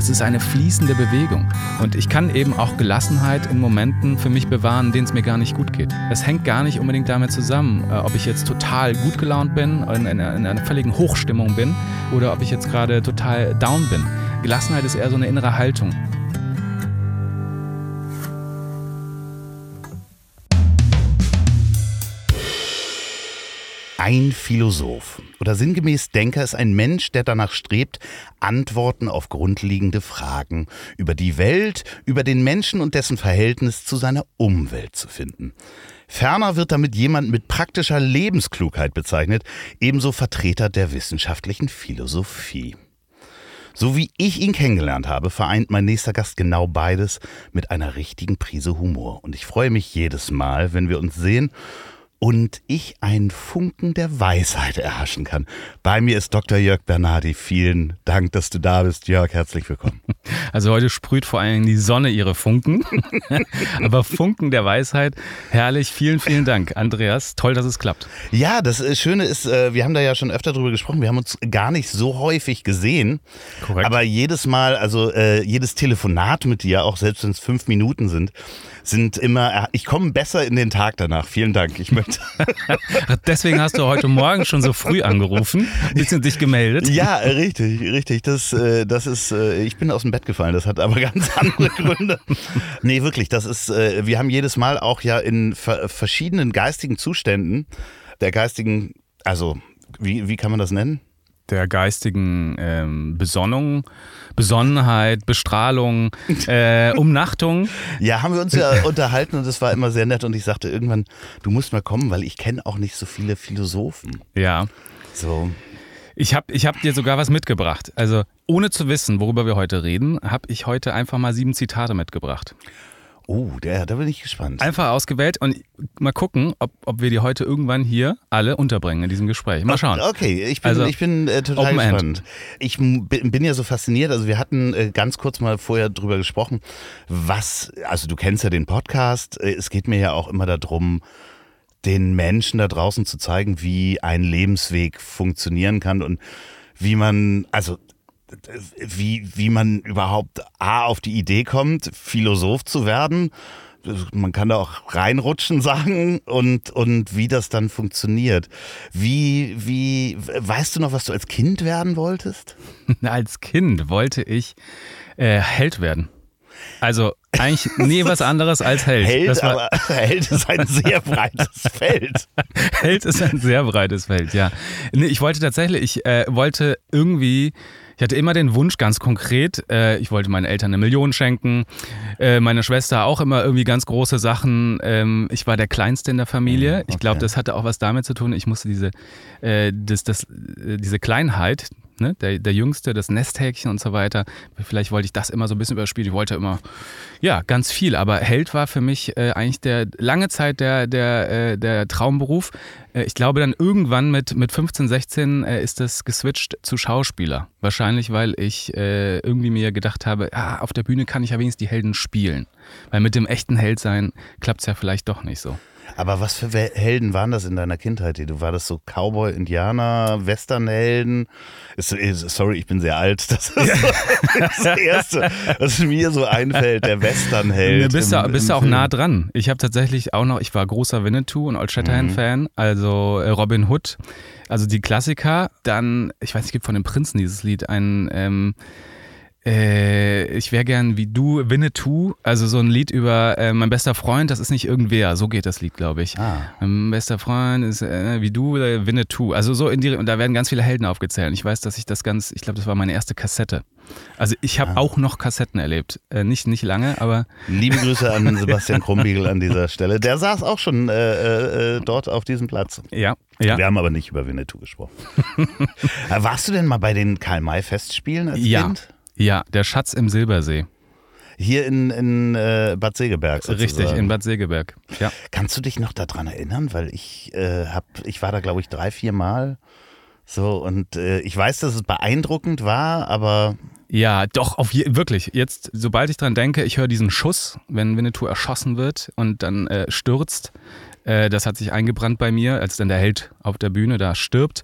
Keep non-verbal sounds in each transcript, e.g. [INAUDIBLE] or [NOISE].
Das ist eine fließende Bewegung. Und ich kann eben auch Gelassenheit in Momenten für mich bewahren, denen es mir gar nicht gut geht. Es hängt gar nicht unbedingt damit zusammen, äh, ob ich jetzt total gut gelaunt bin, in einer, in einer völligen Hochstimmung bin oder ob ich jetzt gerade total down bin. Gelassenheit ist eher so eine innere Haltung. Ein Philosoph oder sinngemäß Denker ist ein Mensch, der danach strebt, Antworten auf grundlegende Fragen über die Welt, über den Menschen und dessen Verhältnis zu seiner Umwelt zu finden. Ferner wird damit jemand mit praktischer Lebensklugheit bezeichnet, ebenso Vertreter der wissenschaftlichen Philosophie. So wie ich ihn kennengelernt habe, vereint mein nächster Gast genau beides mit einer richtigen Prise Humor. Und ich freue mich jedes Mal, wenn wir uns sehen und ich einen Funken der Weisheit erhaschen kann. Bei mir ist Dr. Jörg Bernardi. Vielen Dank, dass du da bist. Jörg, herzlich willkommen. [LAUGHS] Also heute sprüht vor allem die Sonne ihre Funken. [LAUGHS] Aber Funken der Weisheit, herrlich. Vielen, vielen Dank, Andreas. Toll, dass es klappt. Ja, das äh, Schöne ist, äh, wir haben da ja schon öfter drüber gesprochen. Wir haben uns gar nicht so häufig gesehen. Korrekt. Aber jedes Mal, also äh, jedes Telefonat mit dir, auch selbst wenn es fünf Minuten sind, sind immer, ich komme besser in den Tag danach. Vielen Dank. Ich möchte. [LAUGHS] Deswegen hast du heute Morgen schon so früh angerufen, ein bisschen dich gemeldet. Ja, richtig, richtig. Das, äh, das ist, äh, ich bin aus dem Bett gefallen. Das hat aber [LAUGHS] ganz andere Gründe. Nee, wirklich. Das ist, äh, wir haben jedes Mal auch ja in verschiedenen geistigen Zuständen der geistigen, also wie, wie kann man das nennen? Der geistigen ähm, Besonnung, Besonnenheit, Bestrahlung, äh, [LAUGHS] Umnachtung. Ja, haben wir uns ja [LAUGHS] unterhalten und es war immer sehr nett und ich sagte irgendwann, du musst mal kommen, weil ich kenne auch nicht so viele Philosophen. Ja. So. Ich habe ich hab dir sogar was mitgebracht. Also ohne zu wissen, worüber wir heute reden, habe ich heute einfach mal sieben Zitate mitgebracht. Oh, der, da bin ich gespannt. Einfach ausgewählt und mal gucken, ob, ob wir die heute irgendwann hier alle unterbringen in diesem Gespräch. Mal schauen. Okay, ich bin, also, ich bin äh, total gespannt. End. Ich bin ja so fasziniert. Also wir hatten äh, ganz kurz mal vorher drüber gesprochen, was, also du kennst ja den Podcast. Äh, es geht mir ja auch immer darum, den Menschen da draußen zu zeigen, wie ein Lebensweg funktionieren kann und wie man, also wie, wie man überhaupt A auf die Idee kommt, Philosoph zu werden. Man kann da auch reinrutschen [LAUGHS] sagen und, und wie das dann funktioniert. Wie, wie, weißt du noch, was du als Kind werden wolltest? [LAUGHS] als Kind wollte ich äh, Held werden. Also eigentlich [LAUGHS] nie was anderes als Held. Held, aber Held ist ein sehr breites Feld. Held ist ein sehr breites Feld, ja. Nee, ich wollte tatsächlich, ich äh, wollte irgendwie ich hatte immer den Wunsch, ganz konkret, äh, ich wollte meinen Eltern eine Million schenken, äh, meine Schwester auch immer irgendwie ganz große Sachen. Ähm, ich war der Kleinste in der Familie. Okay. Ich glaube, das hatte auch was damit zu tun. Ich musste diese, äh, das, das, äh, diese Kleinheit, ne? der, der Jüngste, das Nesthäkchen und so weiter. Vielleicht wollte ich das immer so ein bisschen überspielen. Ich wollte immer, ja, ganz viel. Aber Held war für mich äh, eigentlich der lange Zeit der, der, äh, der Traumberuf. Äh, ich glaube, dann irgendwann mit, mit 15, 16 äh, ist das geswitcht zu Schauspieler. Wahrscheinlich, weil ich äh, irgendwie mir gedacht habe, ah, auf der Bühne kann ich ja wenigstens die Helden spielen. Weil mit dem echten Held sein klappt es ja vielleicht doch nicht so. Aber was für Helden waren das in deiner Kindheit? Du war das so Cowboy, Indianer, Westernhelden? Sorry, ich bin sehr alt. Das ist [LAUGHS] das Erste, was mir so einfällt, der Westernheld. Du bist, im, bist ja auch Film. nah dran. Ich habe tatsächlich auch noch, ich war großer Winnetou und Old Shatterhand-Fan, mhm. also äh, Robin Hood, also die Klassiker. Dann, ich weiß, es gibt von den Prinzen dieses Lied, ein ähm, äh, ich wäre gern wie du, Winnetou, also so ein Lied über äh, mein bester Freund, das ist nicht irgendwer, so geht das Lied, glaube ich. Ah. Mein bester Freund ist äh, wie du, äh, Winnetou. Also so in die, und da werden ganz viele Helden aufgezählt. Ich weiß, dass ich das ganz, ich glaube, das war meine erste Kassette. Also ich habe ah. auch noch Kassetten erlebt. Äh, nicht, nicht lange, aber. Liebe [LAUGHS] Grüße an Sebastian Krumbiegel an dieser Stelle. Der saß auch schon äh, äh, dort auf diesem Platz. Ja, ja. Wir haben aber nicht über Winnetou gesprochen. [LAUGHS] Warst du denn mal bei den Karl-May-Festspielen als ja. Kind? Ja, der Schatz im Silbersee. Hier in, in äh, Bad Segeberg. Sozusagen. Richtig, in Bad Segeberg. Ja. Kannst du dich noch daran erinnern? Weil ich äh, hab, ich war da, glaube ich, drei, vier Mal. So, und äh, ich weiß, dass es beeindruckend war, aber. Ja, doch, auf je, wirklich. Jetzt, sobald ich dran denke, ich höre diesen Schuss, wenn Winnetou erschossen wird und dann äh, stürzt. Äh, das hat sich eingebrannt bei mir, als dann der Held auf der Bühne da stirbt.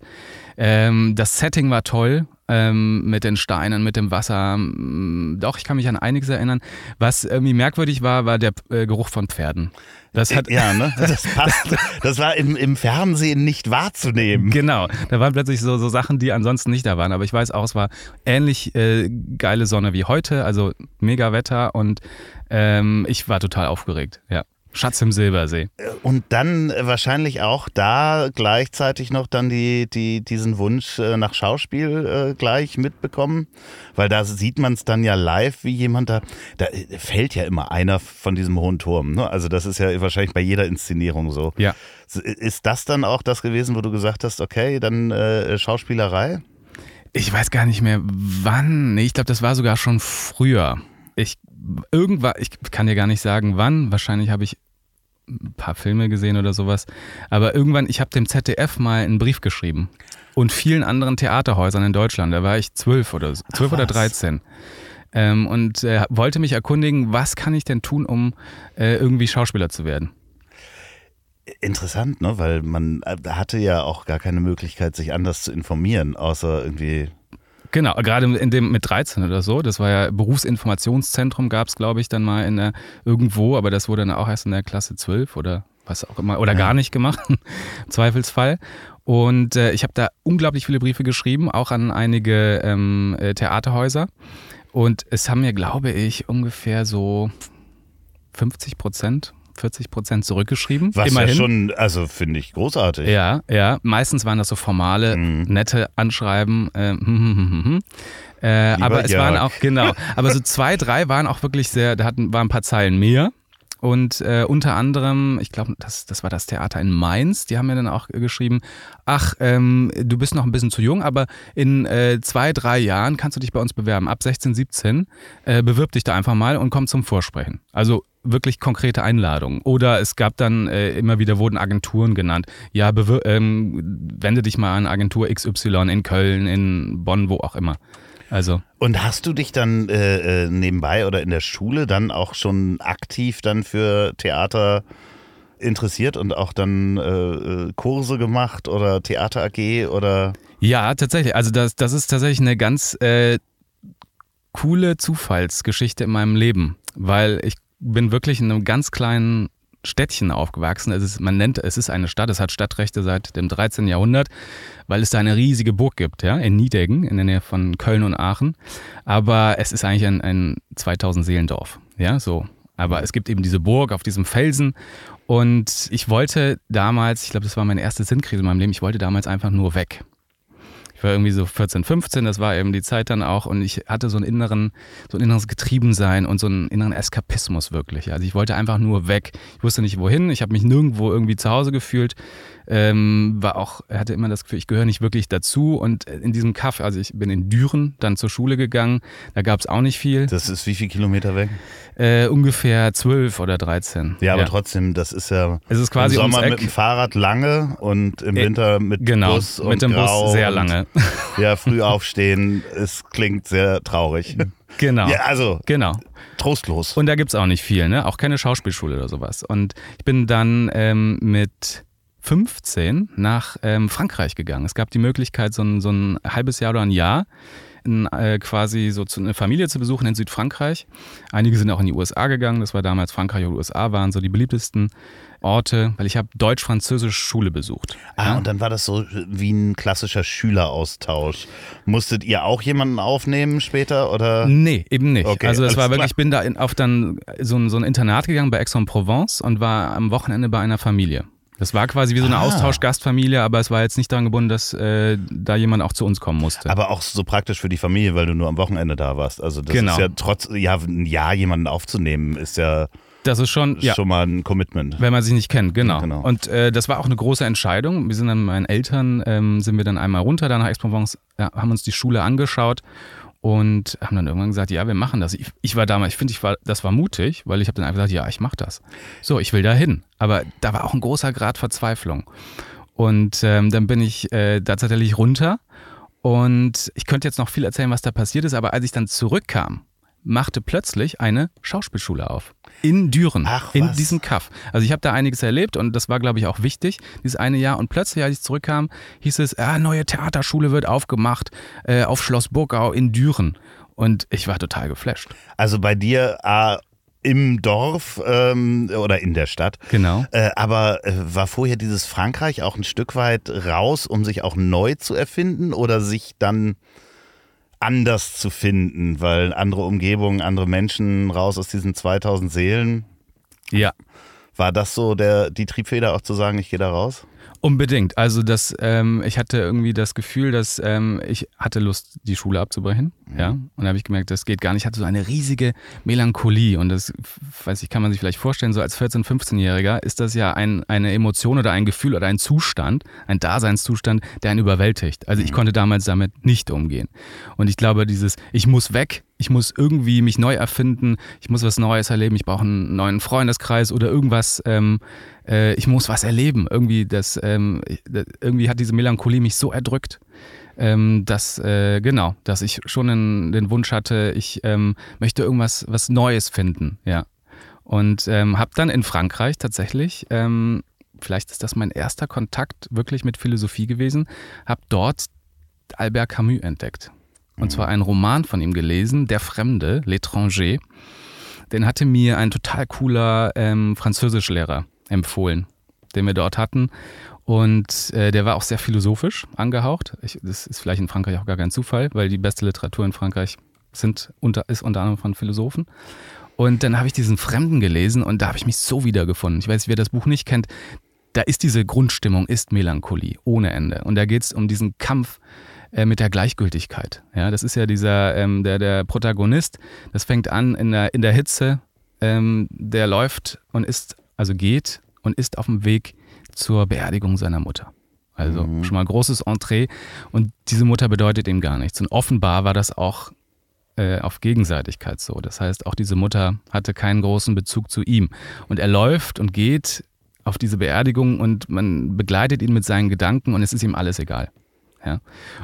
Ähm, das Setting war toll. Ähm, mit den Steinen, mit dem Wasser. Doch, ich kann mich an einiges erinnern. Was irgendwie merkwürdig war, war der äh, Geruch von Pferden. Das hat, ja, ne? [LAUGHS] Das passt. Das war im, im Fernsehen nicht wahrzunehmen. Genau, da waren plötzlich so, so Sachen, die ansonsten nicht da waren. Aber ich weiß auch, es war ähnlich äh, geile Sonne wie heute, also mega Wetter und ähm, ich war total aufgeregt, ja. Schatz im Silbersee. Und dann wahrscheinlich auch da gleichzeitig noch dann die, die, diesen Wunsch äh, nach Schauspiel äh, gleich mitbekommen. Weil da sieht man es dann ja live, wie jemand da, da fällt ja immer einer von diesem hohen Turm. Ne? Also das ist ja wahrscheinlich bei jeder Inszenierung so. Ja. Ist das dann auch das gewesen, wo du gesagt hast, okay, dann äh, Schauspielerei? Ich weiß gar nicht mehr wann. Ich glaube, das war sogar schon früher. Ich irgendwann, ich kann dir gar nicht sagen, wann. Wahrscheinlich habe ich ein paar Filme gesehen oder sowas. Aber irgendwann, ich habe dem ZDF mal einen Brief geschrieben. Und vielen anderen Theaterhäusern in Deutschland. Da war ich zwölf oder zwölf oder dreizehn. Ähm, und äh, wollte mich erkundigen, was kann ich denn tun, um äh, irgendwie Schauspieler zu werden. Interessant, ne? Weil man äh, hatte ja auch gar keine Möglichkeit, sich anders zu informieren, außer irgendwie Genau, gerade in dem mit 13 oder so. Das war ja Berufsinformationszentrum, gab es, glaube ich, dann mal in der, irgendwo, aber das wurde dann auch erst in der Klasse 12 oder was auch immer, oder ja. gar nicht gemacht, [LAUGHS] im Zweifelsfall. Und äh, ich habe da unglaublich viele Briefe geschrieben, auch an einige ähm, äh, Theaterhäuser. Und es haben mir, glaube ich, ungefähr so 50 Prozent 40 Prozent zurückgeschrieben. Was immerhin. ja schon, also finde ich großartig. Ja, ja. Meistens waren das so formale, mhm. nette Anschreiben. Äh, [LAUGHS] hm, hm, hm, äh, aber es Jörg. waren auch, genau, [LAUGHS] aber so zwei, drei waren auch wirklich sehr, da hatten, waren ein paar Zeilen mehr. Und äh, unter anderem, ich glaube, das, das war das Theater in Mainz, die haben mir dann auch geschrieben, ach, ähm, du bist noch ein bisschen zu jung, aber in äh, zwei, drei Jahren kannst du dich bei uns bewerben. Ab 16, 17, äh, bewirb dich da einfach mal und komm zum Vorsprechen. Also wirklich konkrete Einladungen. Oder es gab dann äh, immer wieder wurden Agenturen genannt. Ja, ähm, wende dich mal an Agentur XY in Köln, in Bonn, wo auch immer. Also. Und hast du dich dann äh, äh, nebenbei oder in der Schule dann auch schon aktiv dann für Theater interessiert und auch dann äh, äh Kurse gemacht oder Theater AG oder? Ja, tatsächlich. Also das, das ist tatsächlich eine ganz äh, coole Zufallsgeschichte in meinem Leben, weil ich bin wirklich in einem ganz kleinen Städtchen aufgewachsen. Es ist, man nennt, es ist eine Stadt, es hat Stadtrechte seit dem 13. Jahrhundert, weil es da eine riesige Burg gibt, ja, in Niedeggen, in der Nähe von Köln und Aachen. Aber es ist eigentlich ein, ein 2000 Seelendorf, ja, so. Aber es gibt eben diese Burg auf diesem Felsen und ich wollte damals, ich glaube, das war meine erste Sinnkrise in meinem Leben, ich wollte damals einfach nur weg. War irgendwie so 14, 15, das war eben die Zeit dann auch und ich hatte so einen inneren, so ein inneres Getriebensein und so einen inneren Eskapismus wirklich. Also ich wollte einfach nur weg. Ich wusste nicht wohin, ich habe mich nirgendwo irgendwie zu Hause gefühlt ähm, war auch, hatte immer das Gefühl, ich gehöre nicht wirklich dazu. Und in diesem Kaff, also ich bin in Düren dann zur Schule gegangen, da gab es auch nicht viel. Das ist wie viele Kilometer weg? Äh, ungefähr zwölf oder dreizehn. Ja, aber ja. trotzdem, das ist ja es ist quasi im Sommer mit dem Fahrrad lange und im äh, Winter mit genau, Bus und mit dem Grau Bus sehr lange. [LAUGHS] ja, früh aufstehen, es klingt sehr traurig. Genau. Ja, also genau. trostlos. Und da gibt es auch nicht viel, ne? Auch keine Schauspielschule oder sowas. Und ich bin dann ähm, mit 15 nach ähm, Frankreich gegangen. Es gab die Möglichkeit, so ein, so ein halbes Jahr oder ein Jahr in, äh, quasi so zu, eine Familie zu besuchen in Südfrankreich. Einige sind auch in die USA gegangen. Das war damals Frankreich und USA waren so die beliebtesten Orte, weil ich habe deutsch-französische Schule besucht. Ah, ja? und dann war das so wie ein klassischer Schüleraustausch. Musstet ihr auch jemanden aufnehmen später oder? Nee, eben nicht. Okay, also das war wirklich, klar. ich bin da in, auf dann so ein, so ein Internat gegangen bei Aix-en-Provence und war am Wochenende bei einer Familie. Das war quasi wie so eine ah. Austauschgastfamilie, aber es war jetzt nicht daran gebunden, dass äh, da jemand auch zu uns kommen musste. Aber auch so praktisch für die Familie, weil du nur am Wochenende da warst. Also das genau. ist ja trotz, ja, ein Jahr jemanden aufzunehmen, ist ja das ist schon, ja. schon mal ein Commitment. Wenn man sich nicht kennt, genau. Ja, genau. Und äh, das war auch eine große Entscheidung. Wir sind dann mit meinen Eltern, ähm, sind wir dann einmal runter, dann nach Aix-Provence, ja, haben uns die Schule angeschaut und haben dann irgendwann gesagt, ja, wir machen das. Ich, ich war damals, ich finde, ich war, das war mutig, weil ich habe dann einfach gesagt, ja, ich mache das. So, ich will da hin. Aber da war auch ein großer Grad Verzweiflung. Und ähm, dann bin ich äh, da tatsächlich runter und ich könnte jetzt noch viel erzählen, was da passiert ist, aber als ich dann zurückkam machte plötzlich eine Schauspielschule auf. In Düren, Ach, in was. diesem Kaff. Also ich habe da einiges erlebt und das war, glaube ich, auch wichtig, dieses eine Jahr. Und plötzlich, als ich zurückkam, hieß es, ah, neue Theaterschule wird aufgemacht äh, auf Schloss Burgau in Düren. Und ich war total geflasht. Also bei dir äh, im Dorf ähm, oder in der Stadt. Genau. Äh, aber äh, war vorher dieses Frankreich auch ein Stück weit raus, um sich auch neu zu erfinden oder sich dann anders zu finden, weil andere Umgebungen, andere Menschen raus aus diesen 2000 Seelen. Ja, War das so der, die Triebfeder auch zu sagen, ich gehe da raus? Unbedingt. Also das, ähm, ich hatte irgendwie das Gefühl, dass ähm, ich hatte Lust, die Schule abzubrechen. Ja. Und da habe ich gemerkt, das geht gar nicht. Ich hatte so eine riesige Melancholie. Und das, weiß ich, kann man sich vielleicht vorstellen, so als 14-, 15-Jähriger ist das ja ein, eine Emotion oder ein Gefühl oder ein Zustand, ein Daseinszustand, der einen überwältigt. Also ich konnte damals damit nicht umgehen. Und ich glaube, dieses, ich muss weg, ich muss irgendwie mich neu erfinden, ich muss was Neues erleben, ich brauche einen neuen Freundeskreis oder irgendwas, ähm, äh, ich muss was erleben. Irgendwie, das, ähm, irgendwie hat diese Melancholie mich so erdrückt, ähm, dass, äh, genau, dass ich schon den, den Wunsch hatte, ich ähm, möchte irgendwas was Neues finden, ja. Und ähm, habe dann in Frankreich tatsächlich, ähm, vielleicht ist das mein erster Kontakt wirklich mit Philosophie gewesen, habe dort Albert Camus entdeckt. Und zwar einen Roman von ihm gelesen, Der Fremde, L'étranger. Den hatte mir ein total cooler ähm, Französischlehrer empfohlen, den wir dort hatten. Und äh, der war auch sehr philosophisch angehaucht. Ich, das ist vielleicht in Frankreich auch gar kein Zufall, weil die beste Literatur in Frankreich sind unter, ist unter anderem von Philosophen. Und dann habe ich diesen Fremden gelesen und da habe ich mich so wiedergefunden. Ich weiß nicht, wer das Buch nicht kennt. Da ist diese Grundstimmung, ist Melancholie ohne Ende. Und da geht es um diesen Kampf äh, mit der Gleichgültigkeit. Ja, das ist ja dieser, ähm, der, der Protagonist, das fängt an in der, in der Hitze, ähm, der läuft und ist, also geht und ist auf dem Weg zur Beerdigung seiner Mutter. Also schon mal großes Entree. Und diese Mutter bedeutet ihm gar nichts. Und offenbar war das auch äh, auf Gegenseitigkeit so. Das heißt, auch diese Mutter hatte keinen großen Bezug zu ihm. Und er läuft und geht auf diese Beerdigung und man begleitet ihn mit seinen Gedanken und es ist ihm alles egal. Ja.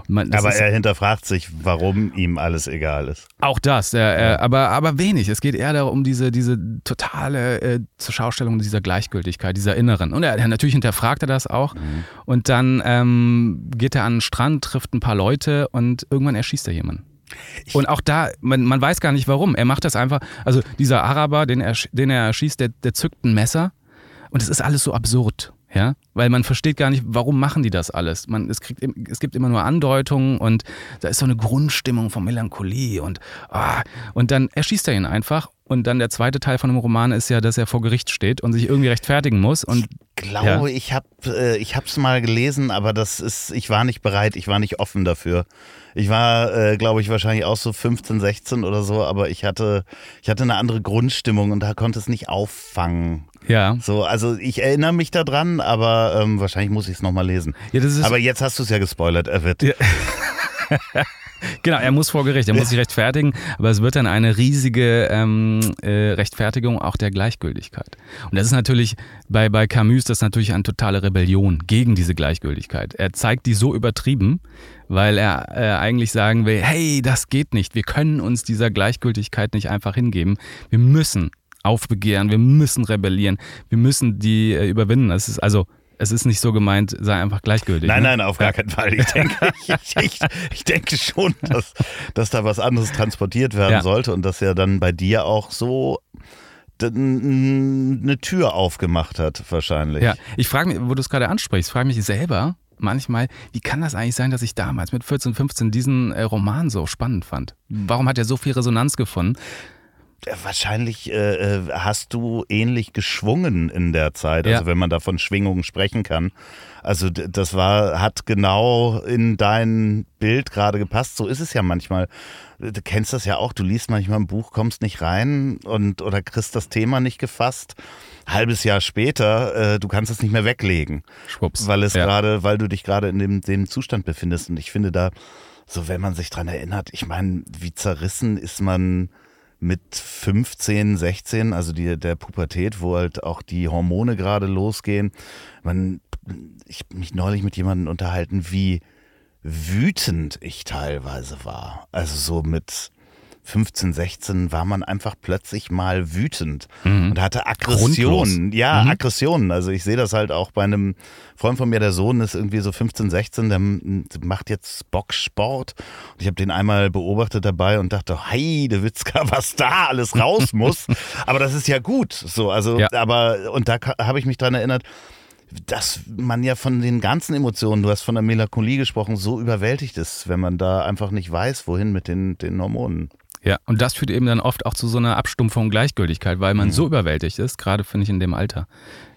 Man, Aber ist, er hinterfragt sich, warum ihm alles egal ist. auch das, er, er, aber, aber wenig. Es geht eher darum, diese, diese totale äh, zur Schaustellung dieser Gleichgültigkeit, dieser Inneren. Und er, natürlich hinterfragt er das auch. Und dann ähm, geht er an den Strand, trifft ein paar Leute und irgendwann erschießt er jemanden. Und auch da, man, man weiß gar nicht warum. Er macht das einfach. Also dieser Araber, den er, den er erschießt, der, der zückt ein Messer und es ist alles so absurd. Ja, weil man versteht gar nicht, warum machen die das alles. Man, es, kriegt, es gibt immer nur Andeutungen und da ist so eine Grundstimmung von Melancholie und, ah, und dann erschießt er ihn einfach. Und dann der zweite Teil von dem Roman ist ja, dass er vor Gericht steht und sich irgendwie rechtfertigen muss. Und glaube, ich habe äh, ich hab's mal gelesen, aber das ist, ich war nicht bereit, ich war nicht offen dafür. Ich war, äh, glaube ich, wahrscheinlich auch so 15, 16 oder so, aber ich hatte, ich hatte eine andere Grundstimmung und da konnte es nicht auffangen. ja, So, also ich erinnere mich daran, aber ähm, wahrscheinlich muss ich es nochmal lesen. ja Aber jetzt hast du es ja gespoilert, er wird. Ja. [LAUGHS] Genau, er muss vor Gericht, er muss sich rechtfertigen, aber es wird dann eine riesige ähm, äh, Rechtfertigung auch der Gleichgültigkeit. Und das ist natürlich, bei, bei Camus, das ist natürlich eine totale Rebellion gegen diese Gleichgültigkeit. Er zeigt die so übertrieben, weil er äh, eigentlich sagen will, hey, das geht nicht, wir können uns dieser Gleichgültigkeit nicht einfach hingeben, wir müssen aufbegehren, wir müssen rebellieren, wir müssen die äh, überwinden. Das ist also, es ist nicht so gemeint, sei einfach gleichgültig. Nein, ne? nein, auf gar keinen Fall. Ich denke, ich, ich, ich denke schon, dass, dass da was anderes transportiert werden Ja. sollte und dass er dann bei dir auch so eine Tür aufgemacht hat, wahrscheinlich. Ja, ich frage mich, wo du es gerade ansprichst, frage mich selber manchmal, wie kann das eigentlich sein, dass ich damals mit 14, 15 diesen äh, Roman so spannend fand? Warum hat er so viel Resonanz gefunden? Äh, Wahrscheinlich äh, äh, hast du ähnlich geschwungen in der Zeit, also Ja. wenn man da von Schwingungen sprechen kann. Also das war, hat genau in dein Bild gerade gepasst. So ist es ja manchmal. Du kennst das ja auch, du liest manchmal ein Buch, kommst nicht rein und oder kriegst das Thema nicht gefasst. Halbes Jahr später, äh, du kannst es nicht mehr weglegen, Schwupps. weil es ja. gerade, weil du dich gerade in dem, dem Zustand befindest. Und ich finde da, so wenn man sich dran erinnert, ich meine, wie zerrissen ist man mit 15, 16, also die, der Pubertät, wo halt auch die Hormone gerade losgehen. Man, ich hab mich neulich mit jemandem unterhalten, wie wütend ich teilweise war. Also so mit 15, 16 war man einfach plötzlich mal wütend mhm. und hatte Aggressionen. Grundlos. Ja, mhm. Aggressionen. Also ich sehe das halt auch bei einem Freund von mir, der Sohn ist irgendwie so 15, 16, der macht jetzt Boxsport. Und ich habe den einmal beobachtet dabei und dachte, Heide Witzka, [LAUGHS] was da alles raus muss. [LAUGHS] aber das ist ja gut. So, also, ja. aber, und da habe ich mich dran erinnert, dass man ja von den ganzen Emotionen, du hast von der Melancholie gesprochen, so überwältigt ist, wenn man da einfach nicht weiß, wohin mit den, den Hormonen. Ja, und das führt eben dann oft auch zu so einer Abstumpfung und Gleichgültigkeit, weil man mhm. so überwältigt ist, gerade finde ich in dem Alter.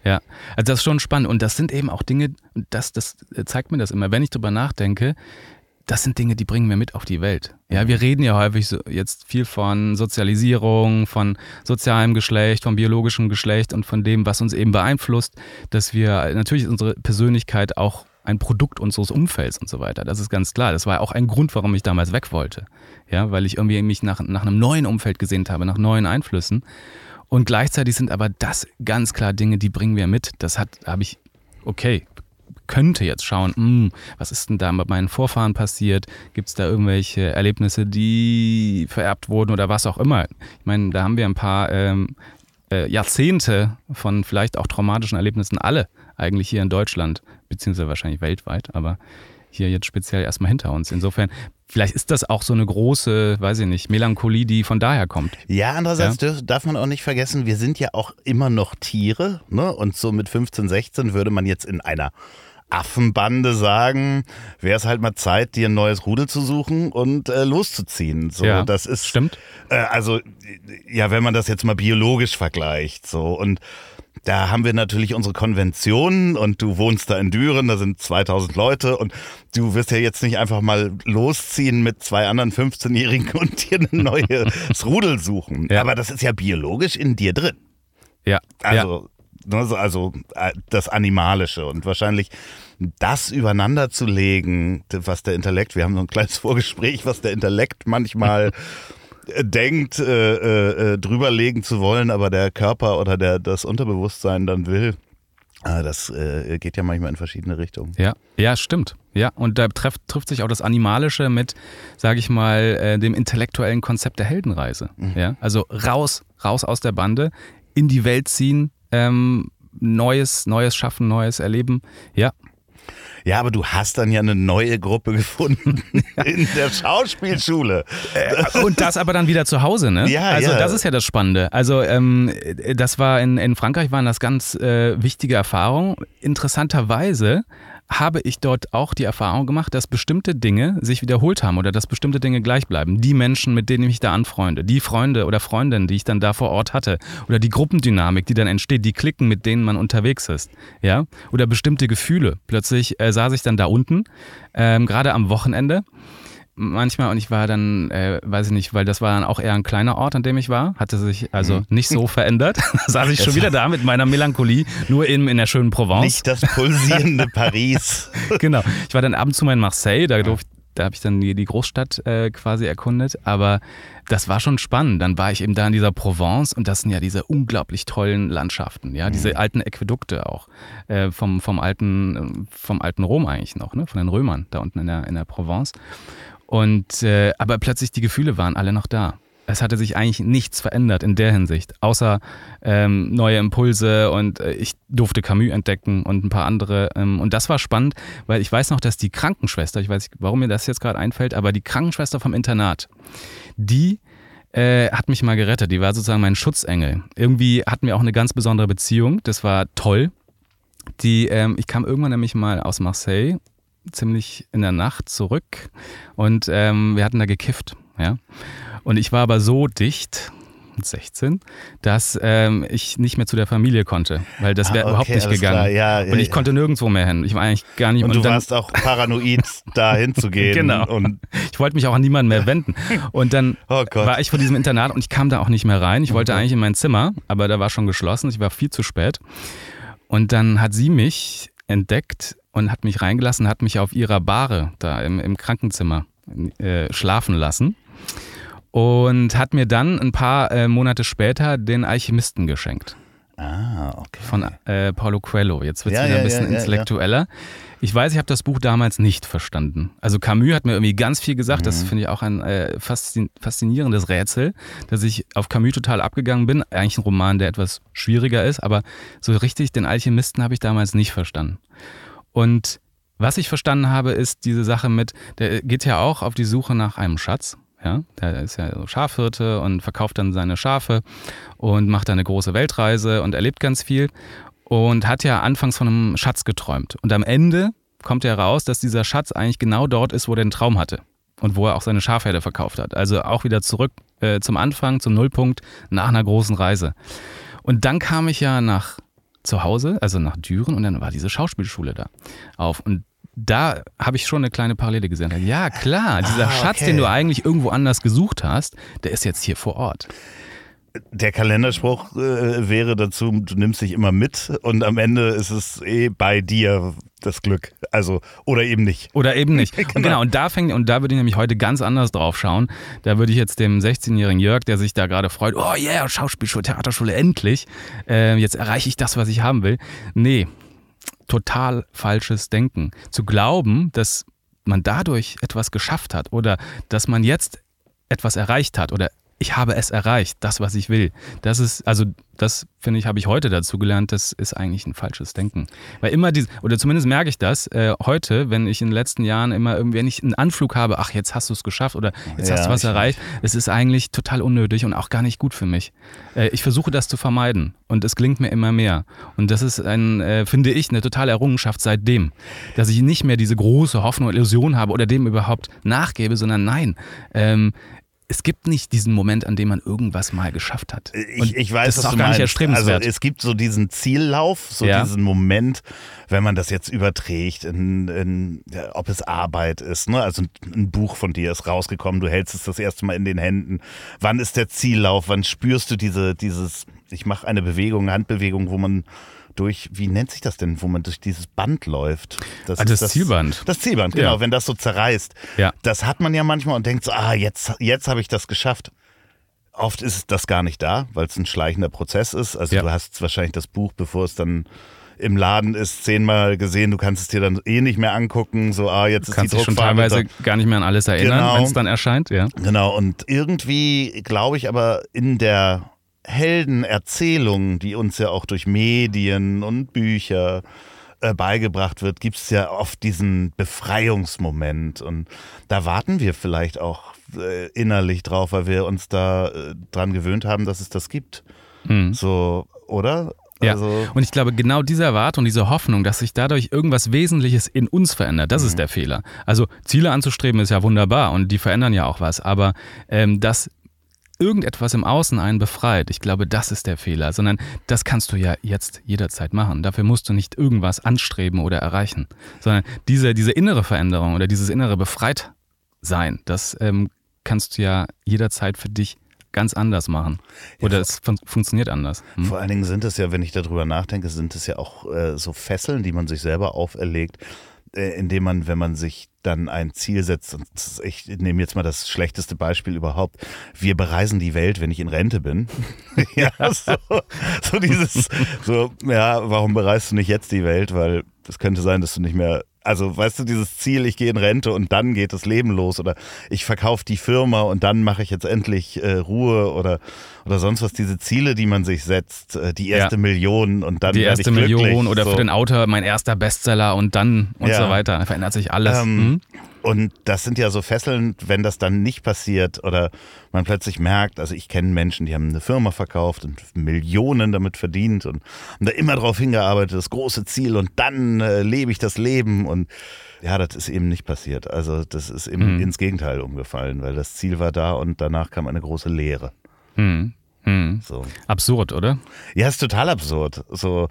Ja, also das ist schon spannend und das sind eben auch Dinge, das, das zeigt mir das immer, wenn ich drüber nachdenke, das sind Dinge, die bringen wir mit auf die Welt. Ja, wir reden ja häufig so jetzt viel von Sozialisierung, von sozialem Geschlecht, von biologischem Geschlecht und von dem, was uns eben beeinflusst, dass wir natürlich unsere Persönlichkeit auch ein Produkt unseres Umfelds und so weiter. Das ist ganz klar. Das war auch ein Grund, warum ich damals weg wollte. Ja, weil ich irgendwie mich nach, nach einem neuen Umfeld gesehnt habe, nach neuen Einflüssen. Und gleichzeitig sind aber das ganz klar Dinge, die bringen wir mit. Das hat, habe ich, okay, könnte jetzt schauen, mh, hm, was ist denn da mit meinen Vorfahren passiert? Gibt es da irgendwelche Erlebnisse, die vererbt wurden oder was auch immer? Ich meine, da haben wir ein paar ähm, äh, Jahrzehnte von vielleicht auch traumatischen Erlebnissen alle eigentlich hier in Deutschland, beziehungsweise wahrscheinlich weltweit, aber hier jetzt speziell erstmal hinter uns. Insofern, vielleicht ist das auch so eine große, weiß ich nicht, Melancholie, die von daher kommt. Ja, andererseits ja? darf man auch nicht vergessen, wir sind ja auch immer noch Tiere, ne? Und so mit 15, 16 würde man jetzt in einer Affenbande sagen, wäre es halt mal Zeit, dir ein neues Rudel zu suchen und äh, loszuziehen. So, ja, das ist stimmt. Äh, also ja, wenn man das jetzt mal biologisch vergleicht, so und da haben wir natürlich unsere Konventionen und du wohnst da in Düren, da sind 2000 Leute und du wirst ja jetzt nicht einfach mal losziehen mit zwei anderen 15-Jährigen und dir ein neues [LAUGHS] Rudel suchen. Ja. Aber das ist ja biologisch in dir drin. Ja. Also Ne, also äh, das Animalische und wahrscheinlich das übereinander zu legen, was der Intellekt, wir haben so ein kleines [LAUGHS] Vorgespräch, was der Intellekt manchmal [LAUGHS] denkt, äh, äh, drüberlegen zu wollen, aber der Körper oder der, das Unterbewusstsein dann will. Ah, das äh, geht ja manchmal in verschiedene Richtungen. Ja, ja, stimmt. Ja, und da trifft, trifft sich auch das Animalische mit, sage ich mal, äh, dem intellektuellen Konzept der Heldenreise. Mhm. Ja, also raus, raus aus der Bande, in die Welt ziehen, ähm, Neues, Neues schaffen, Neues erleben. Ja. Ja, aber du hast dann ja eine neue Gruppe gefunden [LAUGHS] in der Schauspielschule. Äh, und das aber dann wieder zu Hause, ne? Ja, also ja. das ist ja das Spannende. Also ähm, das war in, in Frankreich waren das ganz äh, wichtige Erfahrungen. Interessanterweise habe ich dort auch die Erfahrung gemacht, dass bestimmte Dinge sich wiederholt haben oder dass bestimmte Dinge gleich bleiben. Die Menschen, mit denen ich mich da anfreunde, die Freunde oder Freundinnen, die ich dann da vor Ort hatte oder die Gruppendynamik, die dann entsteht, die Klicken, mit denen man unterwegs ist, ja, oder bestimmte Gefühle. Plötzlich äh, saß ich dann da unten, ähm, gerade am Wochenende manchmal und ich war dann, äh, weiß ich nicht, weil das war dann auch eher ein kleiner Ort, an dem ich war, hatte sich also mhm. nicht so verändert. [LAUGHS] saß ich schon wieder da mit meiner Melancholie, nur eben in der schönen Provence. Nicht das pulsierende [LAUGHS] Paris. genau. Ich war dann ab und zu mal in Marseille, da durfte da habe ich dann die, die Großstadt äh, quasi erkundet. Aber das war schon spannend. Dann war ich eben da in dieser Provence und das sind ja diese unglaublich tollen Landschaften, ja, diese mhm. alten Äquädukte auch äh, vom, vom, alten, vom alten Rom eigentlich noch, ne? von den Römern da unten in der, in der Provence. Und äh, aber plötzlich die Gefühle waren alle noch da. Es hatte sich eigentlich nichts verändert in der Hinsicht, außer ähm, neue Impulse und äh, ich durfte Camus entdecken und ein paar andere. Ähm, und das war spannend, weil ich weiß noch, dass die Krankenschwester, ich weiß nicht, warum mir das jetzt gerade einfällt, aber die Krankenschwester vom Internat, die äh, hat mich mal gerettet. Die war sozusagen mein Schutzengel. Irgendwie hatten wir auch eine ganz besondere Beziehung. Das war toll. Die, ähm, ich kam irgendwann nämlich mal aus Marseille ziemlich in der Nacht zurück und ähm, wir hatten da gekifft. Ja? Und ich war aber so dicht, 16, dass ähm, ich nicht mehr zu der Familie konnte, weil das wäre ah, okay, überhaupt nicht gegangen. Ja, und ich ja. konnte nirgendwo mehr hin. Ich war eigentlich gar nicht. Und, und du dann, warst auch paranoid, [LAUGHS] da hinzugehen. Genau. Und ich wollte mich auch an niemanden mehr wenden. Und dann [LAUGHS] oh war ich vor diesem Internat und ich kam da auch nicht mehr rein. Ich wollte okay. eigentlich in mein Zimmer, aber da war schon geschlossen. Ich war viel zu spät. Und dann hat sie mich entdeckt und hat mich reingelassen, hat mich auf ihrer Bahre da im, im Krankenzimmer äh, schlafen lassen und hat mir dann ein paar äh, Monate später den Alchemisten geschenkt. Ah, okay. von äh, Paulo Coelho. Jetzt wird es Ja, wieder ja, ein bisschen ja, ja, intellektueller. Ich weiß, ich habe das Buch damals nicht verstanden. Also Camus hat mir irgendwie ganz viel gesagt. Das Mhm. finde ich auch ein äh, faszin faszinierendes Rätsel, dass ich auf Camus total abgegangen bin. Eigentlich ein Roman, der etwas schwieriger ist, aber so richtig den Alchemisten habe ich damals nicht verstanden. Und was ich verstanden habe, ist diese Sache mit, der geht ja auch auf die Suche nach einem Schatz. Ja, der ist ja so Schafhirte und verkauft dann seine Schafe und macht dann eine große Weltreise und erlebt ganz viel und hat ja anfangs von einem Schatz geträumt. Und am Ende kommt ja raus, dass dieser Schatz eigentlich genau dort ist, wo er den Traum hatte und wo er auch seine Schafherde verkauft hat. Also auch wieder zurück äh, zum Anfang, zum Nullpunkt nach einer großen Reise. Und dann kam ich ja nach zu Hause, also nach Düren, und dann war diese Schauspielschule da auf. Und da habe ich schon eine kleine Parallele gesehen. Ja, klar, dieser Ah, Schatz, okay. den du eigentlich irgendwo anders gesucht hast, der ist jetzt hier vor Ort. Der Kalenderspruch äh, wäre dazu, du nimmst dich immer mit und am Ende ist es eh bei dir das Glück. Also, oder eben nicht. Oder eben nicht. [LAUGHS] Und Genau. genau, und da fängt, und da würde ich nämlich heute ganz anders drauf schauen. Da würde ich jetzt dem 16-jährigen Jörg, der sich da gerade freut, oh yeah, Schauspielschule, Theaterschule, endlich. Äh, jetzt erreiche ich das, was ich haben will. Nee, total falsches Denken. Zu glauben, dass man dadurch etwas geschafft hat oder dass man jetzt etwas erreicht hat oder ich habe es erreicht, das, was ich will. Das ist, also das finde ich, habe ich heute dazu gelernt, das ist eigentlich ein falsches Denken. Weil immer diese, oder zumindest merke ich das äh, heute, wenn ich in den letzten Jahren immer irgendwie, wenn ich einen Anflug habe, ach, jetzt hast du es geschafft oder jetzt Ja, hast du was ich- erreicht, es ist eigentlich total unnötig und auch gar nicht gut für mich. Äh, ich versuche das zu vermeiden und es gelingt mir immer mehr. Und das ist ein, äh, finde ich, eine totale Errungenschaft seitdem, dass ich nicht mehr diese große Hoffnung und Illusion habe oder dem überhaupt nachgebe, sondern nein, ähm, es gibt nicht diesen Moment, an dem man irgendwas mal geschafft hat. Und Ich, ich weiß, das ist auch gar nicht erstrebenswert. Also es gibt so diesen Ziellauf, so Ja. diesen Moment, wenn man das jetzt überträgt, in, in, ja, ob es Arbeit ist. Ne? Also ein, ein Buch von dir ist rausgekommen, du hältst es das erste Mal in den Händen. Wann ist der Ziellauf? Wann spürst du diese, dieses, ich mache eine Bewegung, eine Handbewegung, wo man durch, wie nennt sich das denn, wo man durch dieses Band läuft? Ah, ist das Zielband. Das Zielband, genau, Ja. wenn das so zerreißt. Ja. Das hat man ja manchmal und denkt so, ah, jetzt, jetzt habe ich das geschafft. Oft ist das gar nicht da, weil es ein schleichender Prozess ist. Also Ja. du hast wahrscheinlich das Buch, bevor es dann im Laden ist, zehnmal gesehen. Du kannst es dir dann eh nicht mehr angucken. So, ah, jetzt Du ist kannst die dich schon teilweise gar nicht mehr an alles erinnern, Genau. wenn es dann erscheint. Ja. Genau, und irgendwie glaube ich aber in der Heldenerzählung, die uns ja auch durch Medien und Bücher äh, beigebracht wird, gibt es ja oft diesen Befreiungsmoment. Und da warten wir vielleicht auch äh, innerlich drauf, weil wir uns da äh, dran gewöhnt haben, dass es das gibt. Mhm. So, oder? Ja. Also, Und ich glaube, genau diese Erwartung, diese Hoffnung, dass sich dadurch irgendwas Wesentliches in uns verändert, das Mhm. ist der Fehler. Also Ziele anzustreben ist ja wunderbar und die verändern ja auch was, aber ähm, dass irgendetwas im Außen einen befreit, ich glaube, das ist der Fehler, sondern das kannst du ja jetzt jederzeit machen. Dafür musst du nicht irgendwas anstreben oder erreichen, sondern diese, diese innere Veränderung oder dieses innere Befreitsein, das ähm, kannst du ja jederzeit für dich ganz anders machen. Oder es fun funktioniert anders. Hm? Vor allen Dingen sind es ja, wenn ich darüber nachdenke, sind es ja auch äh, so Fesseln, die man sich selber auferlegt, indem man, wenn man sich dann ein Ziel setzt, und ich nehme jetzt mal das schlechteste Beispiel überhaupt, wir bereisen die Welt, wenn ich in Rente bin. [LAUGHS] [LAUGHS] ja, so, so dieses, so, ja, warum bereist du nicht jetzt die Welt? Weil es könnte sein, dass du nicht mehr also weißt du, dieses Ziel, ich gehe in Rente und dann geht das Leben los oder ich verkaufe die Firma und dann mache ich jetzt endlich äh, Ruhe oder, oder sonst was, diese Ziele, die man sich setzt, äh, die erste Ja. Million und dann die erste ich glücklich, Million oder so. für den Autor mein erster Bestseller und dann und Ja. so weiter. Da verändert sich alles. Ähm, Mhm. Und das sind ja so Fesseln, wenn das dann nicht passiert oder man plötzlich merkt, also ich kenne Menschen, die haben eine Firma verkauft und Millionen damit verdient und haben da immer drauf hingearbeitet, das große Ziel und dann äh, lebe ich das Leben und ja, das ist eben nicht passiert. Also das ist eben Mhm. ins Gegenteil umgefallen, weil das Ziel war da und danach kam eine große Leere. Mhm. Mhm. So. Absurd, oder? Ja, ist total absurd. So,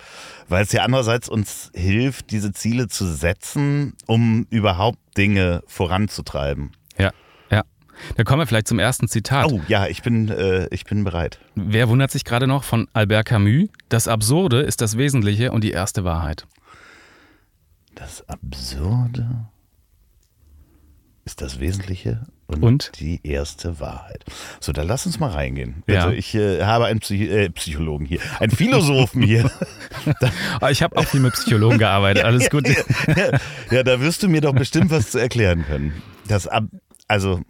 weil es ja andererseits uns hilft, diese Ziele zu setzen, um überhaupt Dinge voranzutreiben. Ja. Ja. Da kommen wir vielleicht zum ersten Zitat. Oh ja, ich bin, äh, ich bin bereit. Wer wundert sich gerade noch von Albert Camus? Das Absurde ist das Wesentliche und die erste Wahrheit. Das Absurde ist das Wesentliche. Und, Und? die erste Wahrheit. So, dann lass uns mal reingehen. Bitte. Ja. Ich äh, habe einen Psy äh, Psychologen hier, einen Philosophen hier. [LAUGHS] Ah, Ich habe auch viel mit Psychologen gearbeitet, alles gut. ja, ja, da wirst du mir doch bestimmt was zu erklären können. Das ab, also,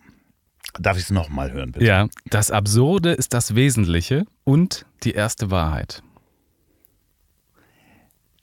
darf ich es nochmal hören, bitte? Ja, das Absurde ist das Wesentliche und die erste Wahrheit.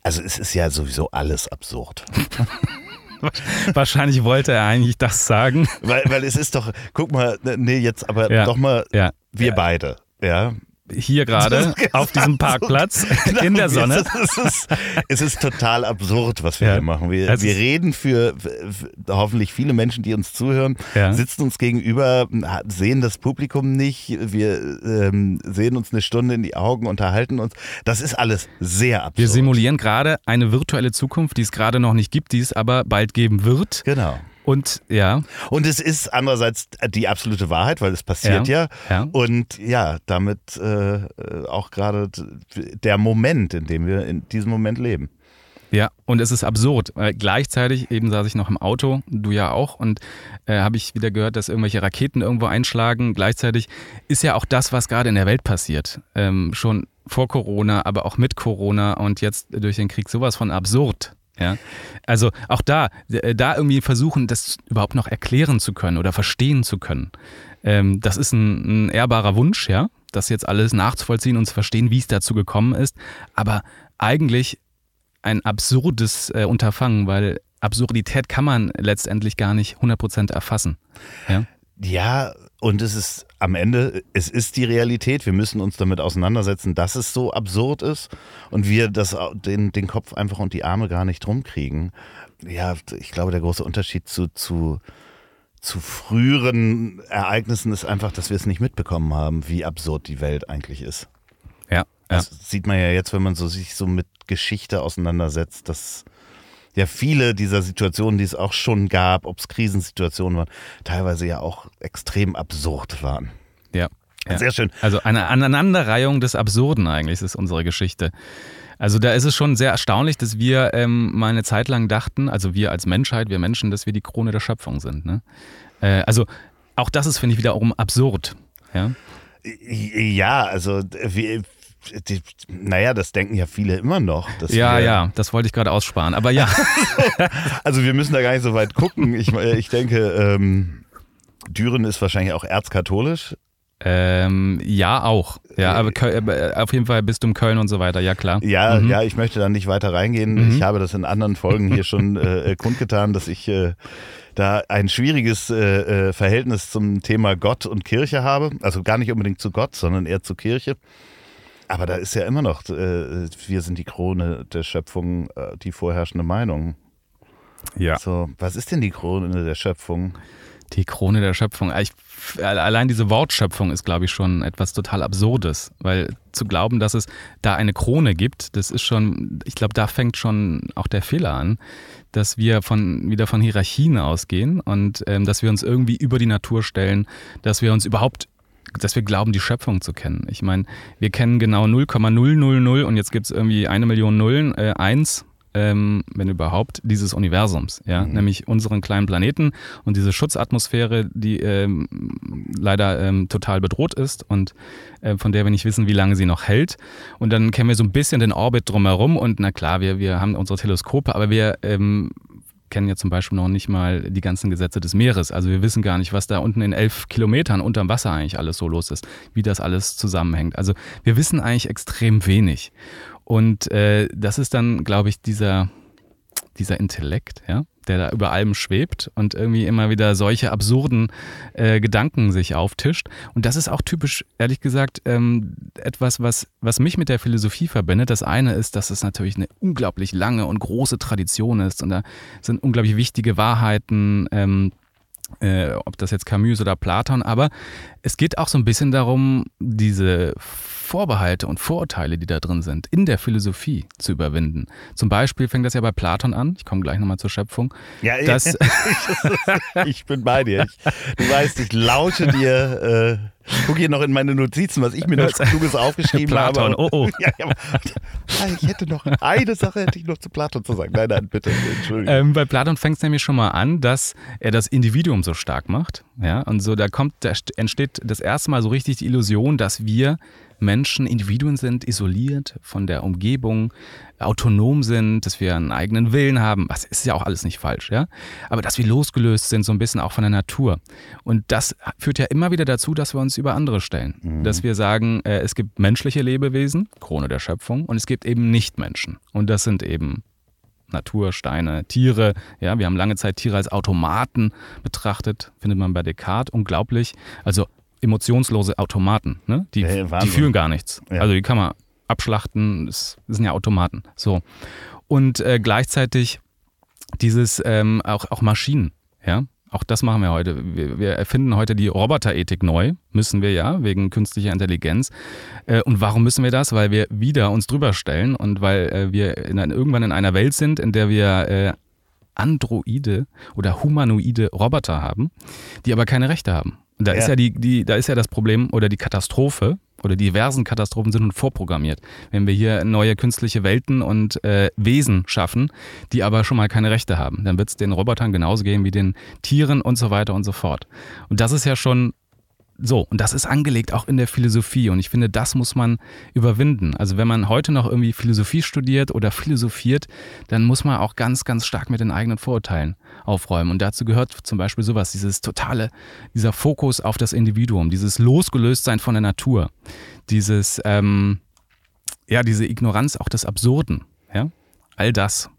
Also, es ist ja sowieso alles absurd. [LAUGHS] [LAUGHS] Wahrscheinlich wollte er eigentlich das sagen. weil, weil es ist doch, guck mal, nee, jetzt aber Ja. doch mal, Ja, wir beide, ja. Hier gerade auf diesem Parkplatz [LAUGHS] in der Sonne. Es ist, es ist total absurd, was wir Ja. hier machen. Wir, Es wir ist- reden für, für hoffentlich viele Menschen, die uns zuhören, Ja. sitzen uns gegenüber, sehen das Publikum nicht, wir ähm, sehen uns eine Stunde in die Augen, unterhalten uns. Das ist alles sehr absurd. Wir simulieren gerade eine virtuelle Zukunft, die es gerade noch nicht gibt, die es aber bald geben wird. Genau. Und ja, Und es ist andererseits die absolute Wahrheit, weil es passiert ja. Ja. Und ja, damit äh, auch gerade der Moment, in dem wir in diesem Moment leben. Ja, und es ist absurd. Weil gleichzeitig, eben saß ich noch im Auto, du ja auch, und äh, habe ich wieder gehört, dass irgendwelche Raketen irgendwo einschlagen. Gleichzeitig ist ja auch das, was gerade in der Welt passiert, ähm, schon vor Corona, aber auch mit Corona und jetzt durch den Krieg sowas von absurd. Ja, also auch da, äh, da irgendwie versuchen, das überhaupt noch erklären zu können oder verstehen zu können. Ähm, das ist ein, ein ehrbarer Wunsch, ja, das jetzt alles nachzuvollziehen und zu verstehen, wie es dazu gekommen ist. Aber eigentlich ein absurdes äh, Unterfangen, weil Absurdität kann man letztendlich gar nicht 100% erfassen. Ja? Ja, und es ist am Ende, es ist die Realität. Wir müssen uns damit auseinandersetzen, dass es so absurd ist und wir das, den, den Kopf einfach und die Arme gar nicht drum kriegen. Ja, ich glaube, der große Unterschied zu, zu, zu früheren Ereignissen ist einfach, dass wir es nicht mitbekommen haben, wie absurd die Welt eigentlich ist. Ja, ja. Das sieht man ja jetzt, wenn man so sich so mit Geschichte auseinandersetzt, dass ja viele dieser Situationen, die es auch schon gab, ob es Krisensituationen waren, teilweise ja auch extrem absurd waren. ja, ja. Sehr schön. Also eine Aneinanderreihung des Absurden eigentlich ist unsere Geschichte. Also da ist es schon sehr erstaunlich, dass wir ähm, mal eine Zeit lang dachten, also wir als Menschheit, wir Menschen, dass wir die Krone der Schöpfung sind. Ne? Äh, also auch das ist, finde ich, wiederum absurd. Ja? Ja, also wir, die, naja, das denken ja viele immer noch. ja, ja, das wollte ich gerade aussparen. Aber ja, [LAUGHS] Also wir müssen da gar nicht so weit gucken. Ich, ich denke, ähm, Düren ist wahrscheinlich auch erzkatholisch. ähm, ja auch. Ja, aber Köl- aber auf jeden Fall Bistum Köln und so weiter, ja klar. Ja, Mhm. ja, ich möchte da nicht weiter reingehen. Mhm. Ich habe das in anderen Folgen hier schon [LAUGHS] äh, kundgetan, dass ich äh, da ein schwieriges äh, äh, Verhältnis zum Thema Gott und Kirche habe. Also gar nicht unbedingt zu Gott, sondern eher zur Kirche. Aber da ist ja immer noch, äh, wir sind die Krone der Schöpfung, äh, die vorherrschende Meinung. Ja. So, was ist denn die Krone der Schöpfung? Die Krone der Schöpfung. Ich, allein diese Wortschöpfung ist, glaube ich, schon etwas total Absurdes, weil zu glauben, dass es da eine Krone gibt, das ist schon, ich glaube, da fängt schon auch der Fehler an, dass wir von, wieder von Hierarchien ausgehen und ähm, dass wir uns irgendwie über die Natur stellen, dass wir uns überhaupt dass wir glauben, die Schöpfung zu kennen. Ich meine, wir kennen genau 0,000 und jetzt gibt es irgendwie eine Million Nullen, äh, eins, ähm, wenn überhaupt, dieses Universums, ja, Mhm. nämlich unseren kleinen Planeten und diese Schutzatmosphäre, die ähm, leider ähm, total bedroht ist und äh, von der wir nicht wissen, wie lange sie noch hält. Und dann kennen wir so ein bisschen den Orbit drumherum und na klar, wir, wir haben unsere Teleskope, aber wir ähm, kennen ja zum Beispiel noch nicht mal die ganzen Gesetze des Meeres. Also wir wissen gar nicht, was da unten in elf Kilometern unterm Wasser eigentlich alles so los ist, wie das alles zusammenhängt. Also wir wissen eigentlich extrem wenig. Und äh, das ist dann, glaube ich, dieser, dieser Intellekt, ja, der da über allem schwebt und irgendwie immer wieder solche absurden äh, Gedanken sich auftischt. Und das ist auch typisch, ehrlich gesagt, ähm, etwas, was, was mich mit der Philosophie verbindet. Das eine ist, dass es natürlich eine unglaublich lange und große Tradition ist und da sind unglaublich wichtige Wahrheiten. Ähm, äh, ob das jetzt Camus oder Platon, aber es geht auch so ein bisschen darum, diese Vorbehalte und Vorurteile, die da drin sind, in der Philosophie zu überwinden. Zum Beispiel fängt das ja bei Platon an, ich komme gleich nochmal zur Schöpfung. Ja, dass, [LAUGHS] ich bin bei dir. Ich, du weißt, ich lausche dir. Äh ich gucke hier noch in meine Notizen, was ich mir noch Kluges aufgeschrieben Platon, habe. oh, oh. Ja, ja, ich hätte noch eine Sache hätte ich noch zu Platon zu sagen. Nein, nein, bitte, Entschuldigung. Ähm, bei Platon fängt es nämlich schon mal an, dass er das Individuum so stark macht. Ja, und so da kommt, da entsteht das erste Mal so richtig die Illusion, dass wir Menschen Individuen sind, isoliert von der Umgebung, autonom sind, dass wir einen eigenen Willen haben. Was ist ja auch alles nicht falsch, ja? Aber dass wir losgelöst sind, so ein bisschen auch von der Natur. Und das führt ja immer wieder dazu, dass wir uns über andere stellen. Mhm. Dass wir sagen, äh, es gibt menschliche Lebewesen, Krone der Schöpfung, und es gibt eben Nichtmenschen. Und das sind eben Natur, Steine, Tiere. Ja, wir haben lange Zeit Tiere als Automaten betrachtet, findet man bei Descartes. Unglaublich. Also emotionslose Automaten. Ne? Die, hey, die fühlen gar nichts. Ja. Also die kann man abschlachten, das, sind ja Automaten. So. Und äh, gleichzeitig dieses ähm, auch, auch Maschinen, ja. Auch das machen wir heute. Wir, wir erfinden heute die Roboterethik neu, müssen wir ja, wegen künstlicher Intelligenz. Äh, und warum müssen wir das? Weil wir wieder uns drüber stellen und weil äh, wir in, irgendwann in einer Welt sind, in der wir äh, Androide oder humanoide Roboter haben, die aber keine Rechte haben. Da ja. ist ja die, die, da ist ja das Problem oder die Katastrophe oder diversen Katastrophen sind nun vorprogrammiert. Wenn wir hier neue künstliche Welten und äh, Wesen schaffen, die aber schon mal keine Rechte haben, dann wird es den Robotern genauso gehen wie den Tieren und so weiter und so fort. Und das ist ja schon so, und das ist angelegt auch in der Philosophie. Und ich finde, das muss man überwinden. Also wenn man heute noch irgendwie Philosophie studiert oder philosophiert, dann muss man auch ganz, ganz stark mit den eigenen Vorurteilen aufräumen. Und dazu gehört zum Beispiel sowas, dieses totale, dieser Fokus auf das Individuum, dieses Losgelöstsein von der Natur, dieses, ähm, ja, diese Ignoranz auch des Absurden, ja, all das.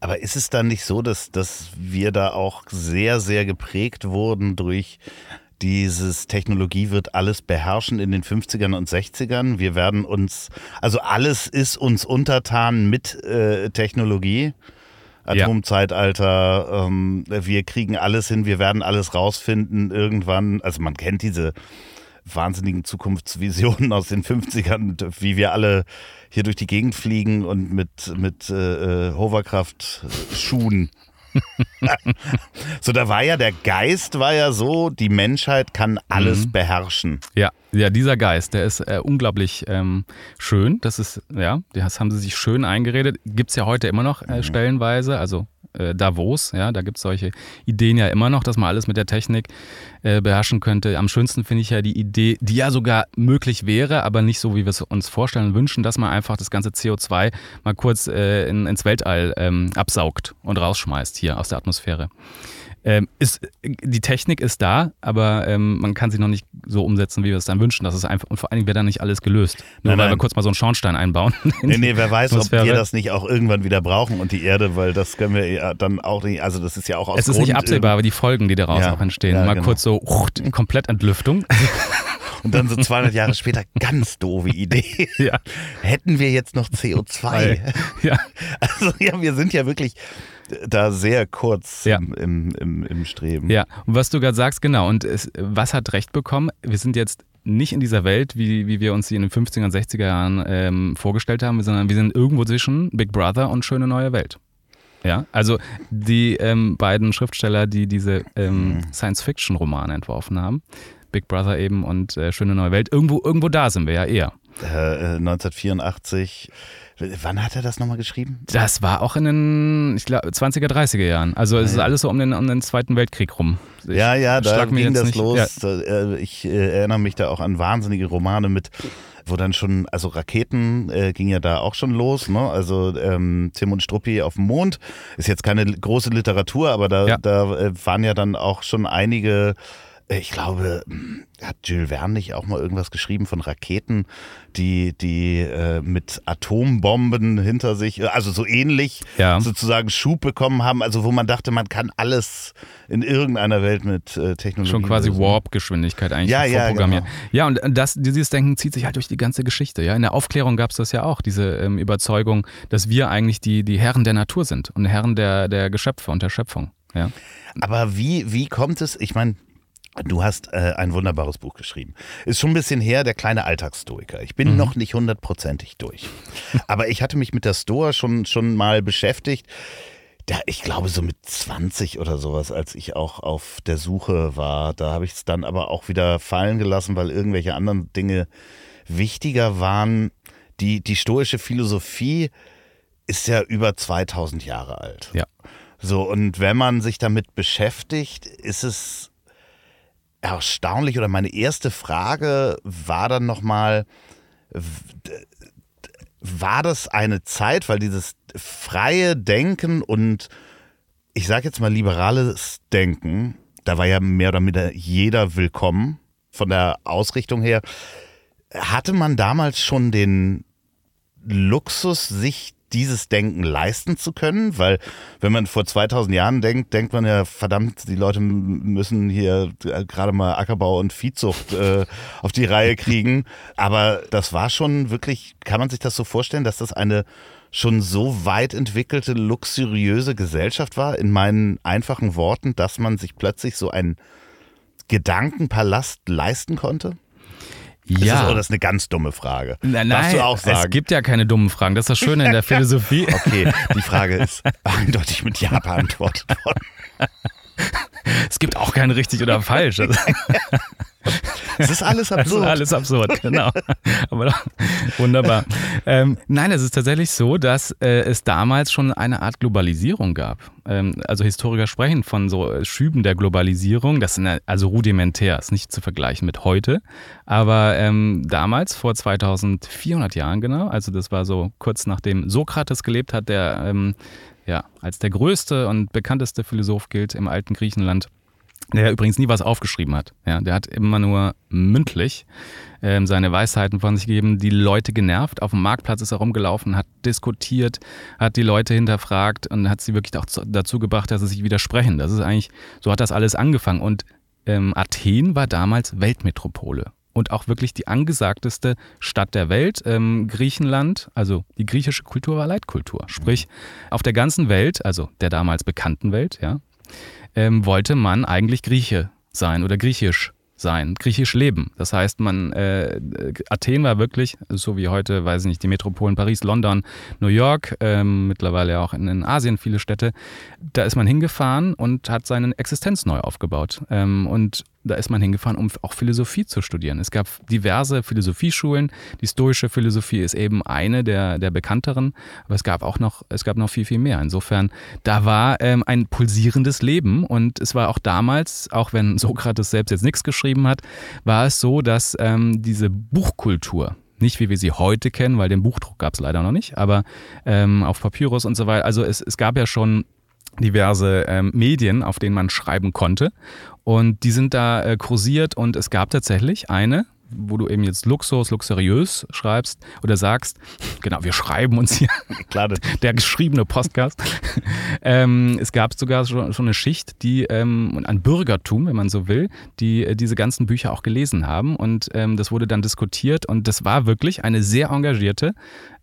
Aber ist es dann nicht so, dass, dass wir da auch sehr, sehr geprägt wurden durch dieses Technologie wird alles beherrschen in den 50ern und 60ern. Wir werden uns, also alles ist uns untertan mit äh, Technologie. Atomzeitalter, ähm, wir kriegen alles hin, wir werden alles rausfinden irgendwann. Also man kennt diese wahnsinnigen Zukunftsvisionen aus den 50ern, wie wir alle hier durch die Gegend fliegen und mit, mit äh, äh Hoverkraft-Schuhen so, da war ja der Geist, war ja so, die Menschheit kann alles mhm. beherrschen. Ja, ja, dieser Geist, der ist äh, unglaublich ähm, schön. Das ist, ja, das haben sie sich schön eingeredet. Gibt es ja heute immer noch äh, mhm. stellenweise. Also äh, Davos, ja, da gibt es solche Ideen ja immer noch, dass man alles mit der Technik äh, beherrschen könnte. Am schönsten finde ich ja die Idee, die ja sogar möglich wäre, aber nicht so, wie wir es uns vorstellen und wünschen, dass man einfach das ganze CO2 mal kurz äh, in, ins Weltall ähm, absaugt und rausschmeißt hier aus der Atmosphäre. Ähm, ist, die Technik ist da, aber ähm, man kann sie noch nicht so umsetzen, wie wir es dann wünschen. Das ist einfach, und vor allen Dingen wäre dann nicht alles gelöst. Nur nein, weil nein. wir kurz mal so einen Schornstein einbauen. [LAUGHS] Nee, nee, wer weiß, ob wir das nicht auch irgendwann wieder brauchen und die Erde, weil das können wir ja dann auch nicht, also das ist ja auch aus Es ist Grund nicht absehbar, aber die Folgen, die daraus ja, auch entstehen. Ja, mal genau. kurz so, uh, komplett Entlüftung. [LAUGHS] Und dann so 200 Jahre später, ganz doofe Idee. [LAUGHS] Ja. Hätten wir jetzt noch CO2? Ja. Also ja, wir sind ja wirklich, da sehr kurz ja. im, im, im, Streben. Ja, und was du gerade sagst, genau. Und es, was hat recht bekommen? Wir sind jetzt nicht in dieser Welt, wie, wie wir uns sie in den 50er und 60er Jahren ähm, vorgestellt haben, sondern wir sind irgendwo zwischen Big Brother und Schöne Neue Welt. Ja, also die ähm, beiden Schriftsteller, die diese ähm, mhm. Science-Fiction-Romane entworfen haben, Big Brother eben und äh, Schöne Neue Welt, irgendwo, irgendwo da sind wir ja eher. Äh, 1984 Wann hat er das nochmal geschrieben? Das war auch in den, ich glaube, 20er, 30er Jahren. Also es ist alles so um den, um den Zweiten Weltkrieg rum. Ich ja, ja, da ging das nicht. los. Ja. Äh, ich äh, erinnere mich da auch an wahnsinnige Romane mit, wo dann schon, also Raketen äh, ging ja da auch schon los. Ne? Also ähm, Tim und Struppi auf dem Mond ist jetzt keine große Literatur, aber da, ja. da äh, waren ja dann auch schon einige ich glaube, hat Jules Verne nicht auch mal irgendwas geschrieben von Raketen, die, die äh, mit Atombomben hinter sich, also so ähnlich ja. sozusagen Schub bekommen haben, also wo man dachte, man kann alles in irgendeiner Welt mit äh, Technologie. Schon quasi Warp-Geschwindigkeit eigentlich ja, ja, vorprogrammiert. Genau. Ja, und das, dieses Denken zieht sich halt durch die ganze Geschichte. Ja? In der Aufklärung gab es das ja auch, diese ähm, Überzeugung, dass wir eigentlich die, die Herren der Natur sind und Herren der, der Geschöpfe und der Schöpfung. Ja. Aber wie, wie kommt es, ich meine, Du hast äh, ein wunderbares Buch geschrieben. Ist schon ein bisschen her, der kleine Alltagsstoiker. Ich bin mhm. noch nicht hundertprozentig durch. Aber ich hatte mich mit der Stoa schon, schon mal beschäftigt. Da, ich glaube, so mit 20 oder sowas, als ich auch auf der Suche war. Da habe ich es dann aber auch wieder fallen gelassen, weil irgendwelche anderen Dinge wichtiger waren. Die, die stoische Philosophie ist ja über 2000 Jahre alt. Ja. So, und wenn man sich damit beschäftigt, ist es erstaunlich oder meine erste Frage war dann nochmal, war das eine Zeit, weil dieses freie Denken und ich sage jetzt mal liberales Denken, da war ja mehr oder minder jeder willkommen von der Ausrichtung her. Hatte man damals schon den Luxus, sich dieses Denken leisten zu können, weil wenn man vor 2000 Jahren denkt, denkt man ja, verdammt, die Leute müssen hier gerade mal Ackerbau und Viehzucht äh, [LAUGHS] auf die Reihe kriegen. Aber das war schon wirklich, kann man sich das so vorstellen, dass das eine schon so weit entwickelte, luxuriöse Gesellschaft war, in meinen einfachen Worten, dass man sich plötzlich so einen Gedankenpalast leisten konnte? Das ja. Ist, oder ist eine ganz dumme Frage? Nein, Darfst du auch sagen? Es gibt ja keine dummen Fragen. Das ist das Schöne in der [LAUGHS] Philosophie. Okay, die Frage ist [LAUGHS] eindeutig mit Ja beantwortet worden. [LAUGHS] Es gibt auch kein richtig oder falsch. [LAUGHS] Es ist alles absurd. Es ist alles absurd, genau. Aber wunderbar. Ähm, nein, es ist tatsächlich so, dass äh, es damals schon eine Art Globalisierung gab. Ähm, also Historiker sprechen von so Schüben der Globalisierung. Das sind also rudimentär, ist nicht zu vergleichen mit heute. Aber ähm, damals, vor 2400 Jahren genau, also das war so kurz nachdem Sokrates gelebt hat, der ähm, ja, als der größte und bekannteste Philosoph gilt im alten Griechenland der übrigens nie was aufgeschrieben hat. Ja, der hat immer nur mündlich ähm, seine Weisheiten von sich gegeben, die Leute genervt. Auf dem Marktplatz ist er rumgelaufen, hat diskutiert, hat die Leute hinterfragt und hat sie wirklich auch dazu gebracht, dass sie sich widersprechen. Das ist eigentlich, so hat das alles angefangen. Und ähm, Athen war damals Weltmetropole und auch wirklich die angesagteste Stadt der Welt. Ähm, Griechenland, also die griechische Kultur war Leitkultur. Sprich, auf der ganzen Welt, also der damals bekannten Welt, ja, ähm, wollte man eigentlich Grieche sein oder griechisch sein, griechisch leben. Das heißt, man äh, Athen war wirklich, so wie heute, weiß ich nicht, die Metropolen Paris, London, New York, ähm, mittlerweile auch in, in, Asien viele Städte. Da ist man hingefahren und hat seine Existenz neu aufgebaut. Ähm, und da ist man hingefahren, um auch Philosophie zu studieren. Es gab diverse Philosophieschulen. Die stoische Philosophie ist eben eine der, der bekannteren, aber es gab auch noch, es gab noch viel, viel mehr. Insofern, da war ähm, ein pulsierendes Leben und es war auch damals, auch wenn Sokrates selbst jetzt nichts geschrieben hat, war es so, dass ähm, diese Buchkultur, nicht wie wir sie heute kennen, weil den Buchdruck gab es leider noch nicht, aber ähm, auf Papyrus und so weiter. Also es, es gab ja schon diverse ähm, Medien, auf denen man schreiben konnte. Und die sind da äh, kursiert und es gab tatsächlich eine, wo du eben jetzt Luxus, luxuriös schreibst oder sagst, [LAUGHS] genau, wir schreiben uns hier, [LAUGHS] Klar, der geschriebene Podcast. [LAUGHS] ähm, es gab sogar schon, schon eine Schicht, die ähm, ein Bürgertum, wenn man so will, die äh, diese ganzen Bücher auch gelesen haben und ähm, das wurde dann diskutiert und das war wirklich eine sehr engagierte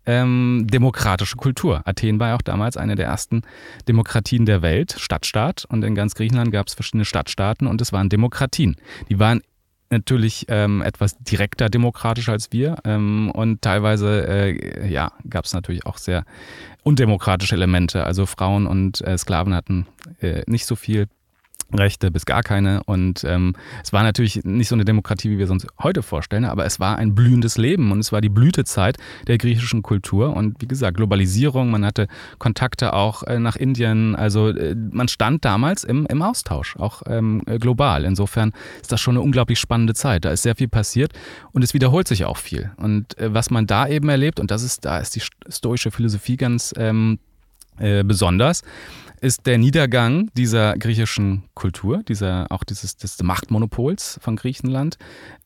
ähm, demokratische Kultur. Athen war ja auch damals eine der ersten Demokratien der Welt, Stadtstaat. Und in ganz Griechenland gab es verschiedene Stadtstaaten und es waren Demokratien. Die waren natürlich ähm, etwas direkter demokratisch als wir ähm, und teilweise äh, ja, gab es natürlich auch sehr undemokratische Elemente. Also Frauen und äh, Sklaven hatten äh, nicht so viel Rechte bis gar keine. Und ähm, es war natürlich nicht so eine Demokratie, wie wir es uns heute vorstellen, aber es war ein blühendes Leben und es war die Blütezeit der griechischen Kultur. Und wie gesagt, Globalisierung, man hatte Kontakte auch äh, nach Indien. Also äh, man stand damals im, im Austausch, auch ähm, global. Insofern ist das schon eine unglaublich spannende Zeit. Da ist sehr viel passiert und es wiederholt sich auch viel. Und äh, was man da eben erlebt, und das ist, da ist die stoische Philosophie ganz ähm, äh, besonders, ist der Niedergang dieser griechischen Kultur, dieser, auch dieses des Machtmonopols von Griechenland,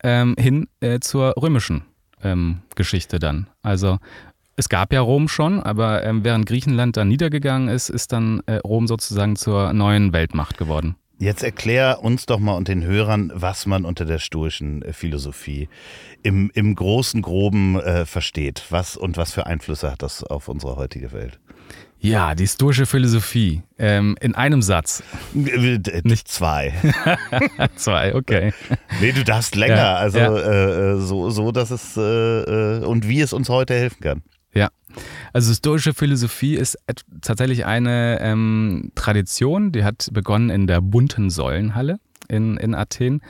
ähm, hin äh, zur römischen ähm, Geschichte dann. Also es gab ja Rom schon, aber ähm, während Griechenland dann niedergegangen ist, ist dann äh, Rom sozusagen zur neuen Weltmacht geworden. Jetzt erklär uns doch mal und den Hörern, was man unter der stoischen äh, Philosophie im, im großen Groben äh, versteht. Was und was für Einflüsse hat das auf unsere heutige Welt? Ja, die stoische Philosophie. Ähm, in einem Satz. Nicht zwei. [LAUGHS] zwei, okay. Nee, du darfst länger. Ja, also ja. Äh, äh, so, so, dass es äh, äh, und wie es uns heute helfen kann. Ja, also stoische Philosophie ist tatsächlich eine ähm, Tradition, die hat begonnen in der bunten Säulenhalle in, in Athen.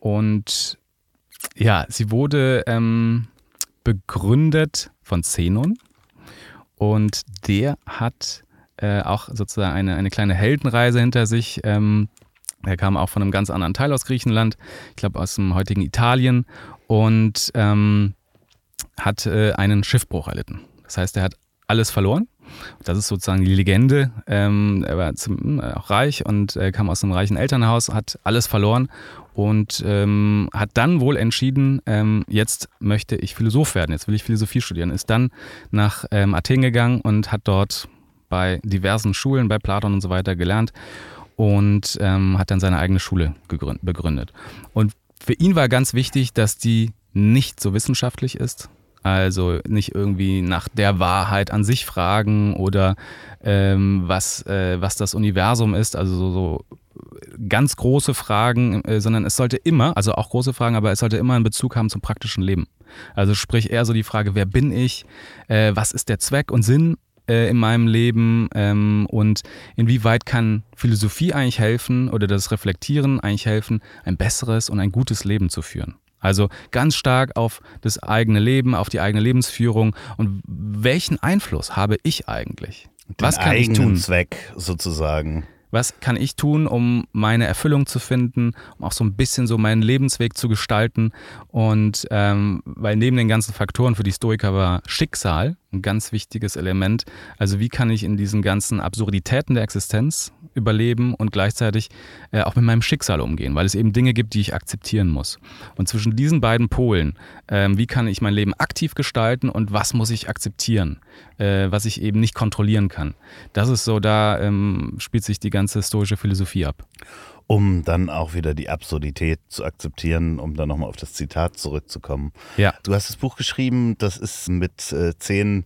Und ja, sie wurde ähm, begründet von Zenon und der hat äh, auch sozusagen eine, eine kleine Heldenreise hinter sich. Ähm, er kam auch von einem ganz anderen Teil aus Griechenland, ich glaube aus dem heutigen Italien und ähm, hat äh, einen Schiffbruch erlitten. Das heißt, er hat alles verloren. Das ist sozusagen die Legende. Ähm, er war zum, äh, auch reich und äh, kam aus einem reichen Elternhaus, hat alles verloren und ähm, hat dann wohl entschieden, ähm, jetzt möchte ich Philosoph werden, jetzt will ich Philosophie studieren. Ist dann nach ähm, Athen gegangen und hat dort bei diversen Schulen, bei Platon und so weiter gelernt und ähm, hat dann seine eigene Schule begründet. Und für ihn war ganz wichtig, dass die nicht so wissenschaftlich ist, also nicht irgendwie nach der Wahrheit an sich fragen oder ähm, was, äh, was das Universum ist, also so, so ganz große Fragen, äh, sondern es sollte immer, also auch große Fragen, aber es sollte immer einen Bezug haben zum praktischen Leben. Also sprich eher so die Frage, wer bin ich, äh, was ist der Zweck und Sinn äh, in meinem Leben ähm, und inwieweit kann Philosophie eigentlich helfen oder das Reflektieren eigentlich helfen, ein besseres und ein gutes Leben zu führen. Also ganz stark auf das eigene Leben, auf die eigene Lebensführung und welchen Einfluss habe ich eigentlich? Den Was kann ich tun? Zweck sozusagen was kann ich tun, um meine Erfüllung zu finden, um auch so ein bisschen so meinen Lebensweg zu gestalten. Und ähm, weil neben den ganzen Faktoren für die Stoiker war Schicksal ein ganz wichtiges Element. Also wie kann ich in diesen ganzen Absurditäten der Existenz überleben und gleichzeitig äh, auch mit meinem Schicksal umgehen, weil es eben Dinge gibt, die ich akzeptieren muss. Und zwischen diesen beiden Polen, äh, wie kann ich mein Leben aktiv gestalten und was muss ich akzeptieren, äh, was ich eben nicht kontrollieren kann. Das ist so, da ähm, spielt sich die ganze stoische Philosophie ab um dann auch wieder die Absurdität zu akzeptieren, um dann nochmal auf das Zitat zurückzukommen. Ja. Du hast das Buch geschrieben, das ist mit äh, zehn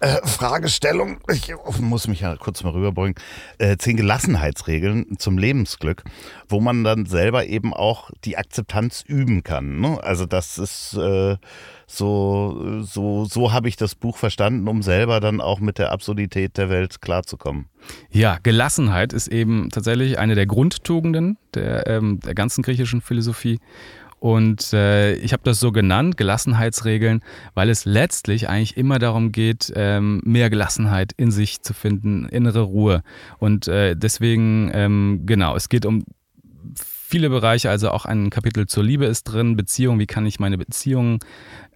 äh, Fragestellung, ich muss mich ja kurz mal rüberbringen, äh, zehn Gelassenheitsregeln zum Lebensglück, wo man dann selber eben auch die Akzeptanz üben kann. Ne? Also das ist äh, so, so, so habe ich das Buch verstanden, um selber dann auch mit der Absurdität der Welt klarzukommen. Ja, Gelassenheit ist eben tatsächlich eine der Grundtugenden der, ähm, der ganzen griechischen Philosophie. Und äh, ich habe das so genannt, Gelassenheitsregeln, weil es letztlich eigentlich immer darum geht, ähm, mehr Gelassenheit in sich zu finden, innere Ruhe. Und äh, deswegen, ähm, genau, es geht um viele Bereiche, also auch ein Kapitel zur Liebe ist drin, Beziehung, wie kann ich meine Beziehungen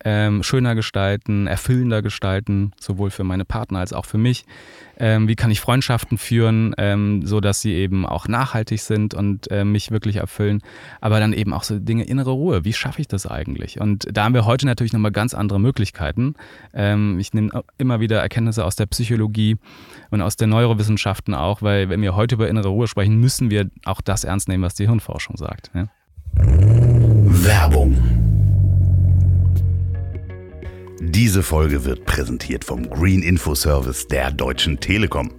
ähm, schöner gestalten, erfüllender gestalten, sowohl für meine Partner als auch für mich. Ähm, wie kann ich Freundschaften führen, ähm, so dass sie eben auch nachhaltig sind und äh, mich wirklich erfüllen. Aber dann eben auch so Dinge innere Ruhe. Wie schaffe ich das eigentlich? Und da haben wir heute natürlich nochmal ganz andere Möglichkeiten. Ähm, ich nehme immer wieder Erkenntnisse aus der Psychologie und aus den Neurowissenschaften auch, weil wenn wir heute über innere Ruhe sprechen, müssen wir auch das ernst nehmen, was die Hirnforschung sagt. Ja? Werbung diese Folge wird präsentiert vom Green Info Service der Deutschen Telekom.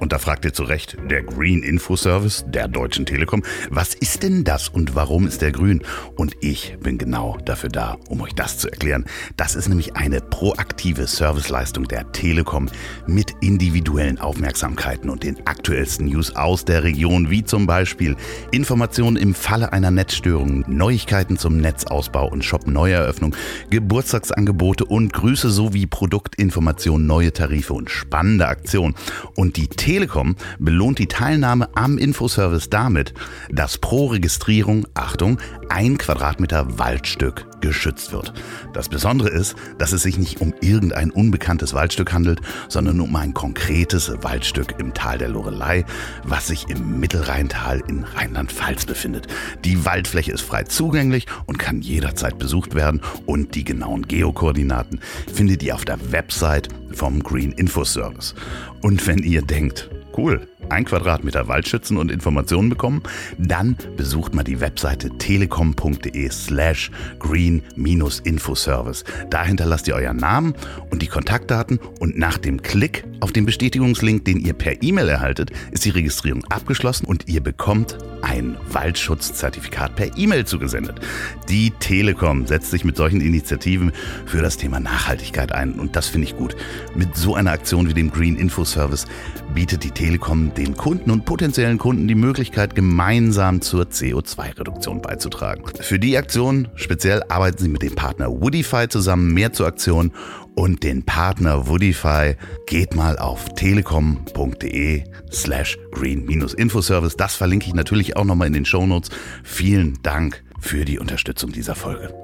Und da fragt ihr zu Recht, der Green Info Service der Deutschen Telekom, was ist denn das und warum ist der grün? Und ich bin genau dafür da, um euch das zu erklären. Das ist nämlich eine proaktive Serviceleistung der Telekom mit individuellen Aufmerksamkeiten und den aktuellsten News aus der Region, wie zum Beispiel Informationen im Falle einer Netzstörung, Neuigkeiten zum Netzausbau und Shop-Neueröffnung, Geburtstagsangebote und Grüße sowie Produktinformationen, neue Tarife und spannende Aktionen. Und die Telekom belohnt die Teilnahme am Infoservice damit, dass pro Registrierung, Achtung, ein Quadratmeter Waldstück geschützt wird. Das Besondere ist, dass es sich nicht um irgendein unbekanntes Waldstück handelt, sondern um ein konkretes Waldstück im Tal der Lorelei, was sich im Mittelrheintal in Rheinland-Pfalz befindet. Die Waldfläche ist frei zugänglich und kann jederzeit besucht werden und die genauen Geokoordinaten findet ihr auf der Website vom Green Info Service. Und wenn ihr denkt, Cool. Ein Quadratmeter Wald schützen und Informationen bekommen? Dann besucht mal die Webseite telekom.de slash green-infoservice. Da hinterlasst ihr euren Namen und die Kontaktdaten und nach dem Klick auf den Bestätigungslink, den ihr per E-Mail erhaltet, ist die Registrierung abgeschlossen und ihr bekommt ein Waldschutzzertifikat per E-Mail zugesendet. Die Telekom setzt sich mit solchen Initiativen für das Thema Nachhaltigkeit ein und das finde ich gut. Mit so einer Aktion wie dem Green Info Service bietet die Telekom den Kunden und potenziellen Kunden die Möglichkeit, gemeinsam zur CO2-Reduktion beizutragen. Für die Aktion speziell arbeiten sie mit dem Partner Woodify zusammen. Mehr zur Aktion und den Partner Woodify geht mal auf telekom.de slash green-infoservice. Das verlinke ich natürlich auch nochmal in den Shownotes. Vielen Dank für die Unterstützung dieser Folge.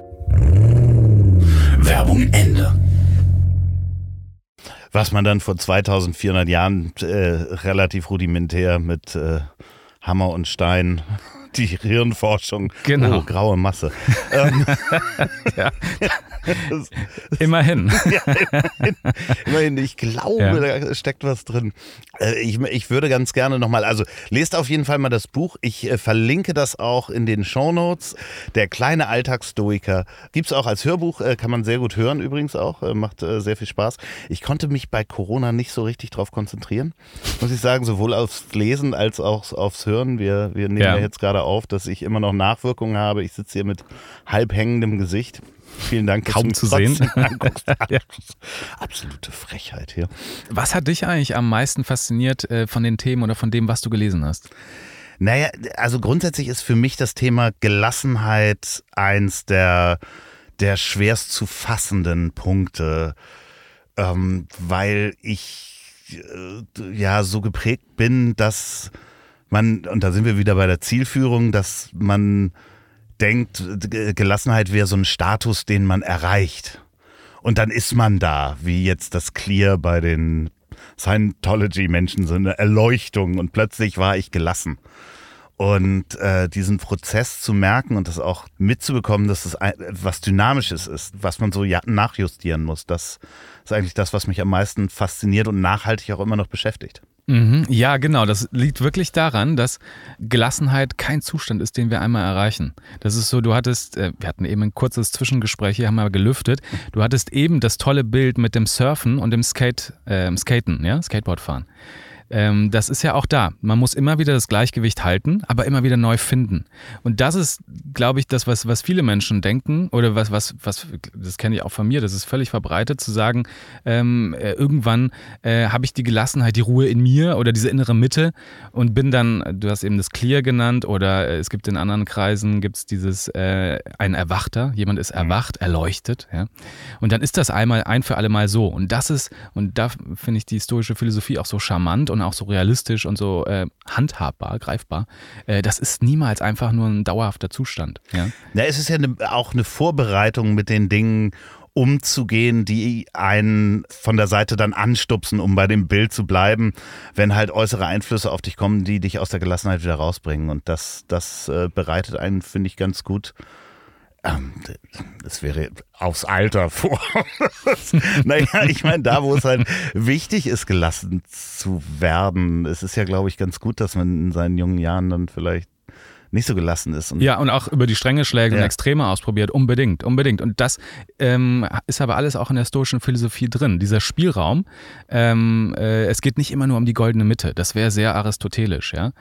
Werbung Ende was man dann vor 2400 Jahren äh, relativ rudimentär mit äh, Hammer und Stein [LAUGHS] die Hirnforschung. Genau. Oh, graue Masse. [LAUGHS] Ähm, ja. [LAUGHS] immerhin. ja, immerhin. Immerhin. Ich glaube, ja. da steckt was drin. Äh, ich, ich würde ganz gerne nochmal, also lest auf jeden Fall mal das Buch. Ich äh, verlinke das auch in den Shownotes. Der kleine Alltagsstoiker gibt es auch als Hörbuch, äh, kann man sehr gut hören übrigens auch. Macht sehr viel Spaß. Ich konnte mich bei Corona nicht so richtig drauf konzentrieren, muss ich sagen, sowohl aufs Lesen als auch aufs Hören. Wir, wir nehmen ja. jetzt gerade auf, dass ich immer noch Nachwirkungen habe. Ich sitze hier mit halb hängendem Gesicht. Vielen Dank. Kaum zu sehen. [LAUGHS] [LAUGHS] ja. Absolute Frechheit hier. Was hat dich eigentlich am meisten fasziniert äh, von den Themen oder von dem, was du gelesen hast? Naja, also grundsätzlich ist für mich das Thema Gelassenheit eins der, der schwerst zu fassenden Punkte, ähm, weil ich äh, ja so geprägt bin, dass man, und da sind wir wieder bei der Zielführung, dass man denkt, Gelassenheit wäre so ein Status, den man erreicht. Und dann ist man da, wie jetzt das Clear bei den Scientology-Menschen, so eine Erleuchtung und plötzlich war ich gelassen. Und äh, diesen Prozess zu merken und das auch mitzubekommen, dass es das was Dynamisches ist, was man so ja, nachjustieren muss, das ist eigentlich das, was mich am meisten fasziniert und nachhaltig auch immer noch beschäftigt. Mhm. Ja, genau. Das liegt wirklich daran, dass Gelassenheit kein Zustand ist, den wir einmal erreichen. Das ist so, du hattest, äh, wir hatten eben ein kurzes Zwischengespräch, hier haben wir gelüftet. Du hattest eben das tolle Bild mit dem Surfen und dem Skate, äh, Skaten, ja, Skateboardfahren ähm, das ist ja auch da. Man muss immer wieder das Gleichgewicht halten, aber immer wieder neu finden. Und das ist, glaube ich, das, was, was viele Menschen denken oder was, was, was das kenne ich auch von mir, das ist völlig verbreitet, zu sagen, ähm, äh, irgendwann äh, habe ich die Gelassenheit, die Ruhe in mir oder diese innere Mitte und bin dann, du hast eben das Clear genannt oder äh, es gibt in anderen Kreisen, gibt es dieses, äh, ein Erwachter, jemand ist mhm. erwacht, erleuchtet. Ja? Und dann ist das einmal ein für alle Mal so. Und das ist, und da finde ich die stoische Philosophie auch so charmant und und auch so realistisch und so äh, handhabbar, greifbar, äh, das ist niemals einfach nur ein dauerhafter Zustand. Ja, ja es ist ja ne, auch eine Vorbereitung mit den Dingen umzugehen, die einen von der Seite dann anstupsen, um bei dem Bild zu bleiben, wenn halt äußere Einflüsse auf dich kommen, die dich aus der Gelassenheit wieder rausbringen. Und das, das äh, bereitet einen, finde ich, ganz gut ähm, das wäre aufs Alter [LAUGHS] vor. naja, ich meine, da, wo es halt wichtig ist, gelassen zu werden, es ist ja, glaube ich, ganz gut, dass man in seinen jungen Jahren dann vielleicht nicht so gelassen ist. Und ja, und auch über die Stränge schlägt ja. und Extreme ausprobiert. Unbedingt, unbedingt. Und das ähm, ist aber alles auch in der stoischen Philosophie drin. Dieser Spielraum, ähm, äh, es geht nicht immer nur um die goldene Mitte. Das wäre sehr aristotelisch, ja.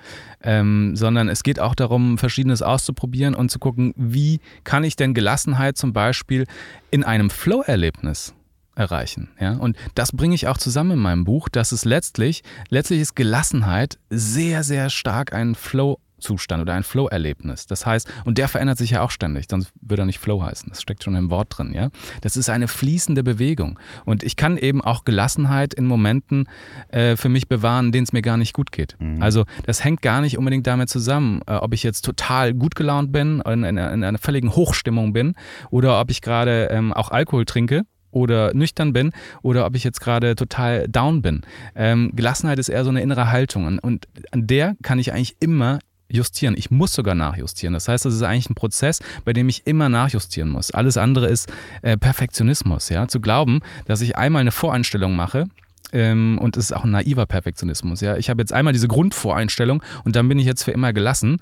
Ähm, sondern es geht auch darum, Verschiedenes auszuprobieren und zu gucken, wie kann ich denn Gelassenheit zum Beispiel in einem Flow-Erlebnis erreichen. Ja? Und das bringe ich auch zusammen in meinem Buch, dass es letztlich, letztlich ist Gelassenheit sehr, sehr stark ein Flow Zustand oder ein Flow-Erlebnis. Das heißt, und der verändert sich ja auch ständig, sonst würde er nicht Flow heißen. Das steckt schon im Wort drin, ja. Das ist eine fließende Bewegung. Und ich kann eben auch Gelassenheit in Momenten äh, für mich bewahren, denen es mir gar nicht gut geht. Mhm. Also das hängt gar nicht unbedingt damit zusammen, äh, ob ich jetzt total gut gelaunt bin, in, in, in einer völligen Hochstimmung bin oder ob ich gerade ähm, auch Alkohol trinke oder nüchtern bin oder ob ich jetzt gerade total down bin. Ähm, Gelassenheit ist eher so eine innere Haltung und, und an der kann ich eigentlich immer justieren. Ich muss sogar nachjustieren. Das heißt, das ist eigentlich ein Prozess, bei dem ich immer nachjustieren muss. Alles andere ist äh, Perfektionismus. Ja? Zu glauben, dass ich einmal eine Voreinstellung mache, Ähm, und es ist auch ein naiver Perfektionismus. Ja? Ich habe jetzt einmal diese Grundvoreinstellung und dann bin ich jetzt für immer gelassen.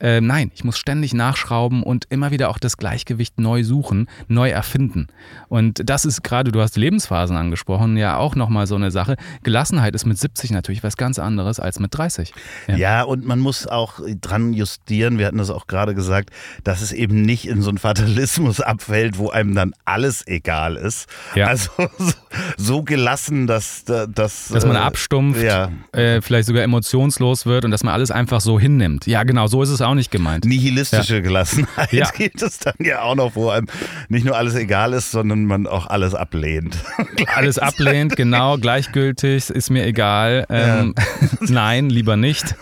Äh, nein, ich muss ständig nachschrauben und immer wieder auch das Gleichgewicht neu suchen, neu erfinden. Und das ist gerade, du hast Lebensphasen angesprochen, ja auch nochmal so eine Sache. Gelassenheit ist mit 70 natürlich was ganz anderes als mit 30. Ja. ja, und man muss auch dran justieren, wir hatten das auch gerade gesagt, dass es eben nicht in so einen Fatalismus [LAUGHS] abfällt, wo einem dann alles egal ist. Ja. Also [LAUGHS] so, so gelassen, dass dass, dass man äh, abstumpft, ja. äh, vielleicht sogar emotionslos wird und dass man alles einfach so hinnimmt. Ja, genau, so ist es auch nicht gemeint. Nihilistische ja. Gelassenheit [LAUGHS] ja. gibt es dann ja auch noch, wo einem nicht nur alles egal ist, sondern man auch alles ablehnt. [LAUGHS] alles ablehnt, genau, gleichgültig, ist mir egal. Ähm, [LAUGHS] nein, lieber nicht.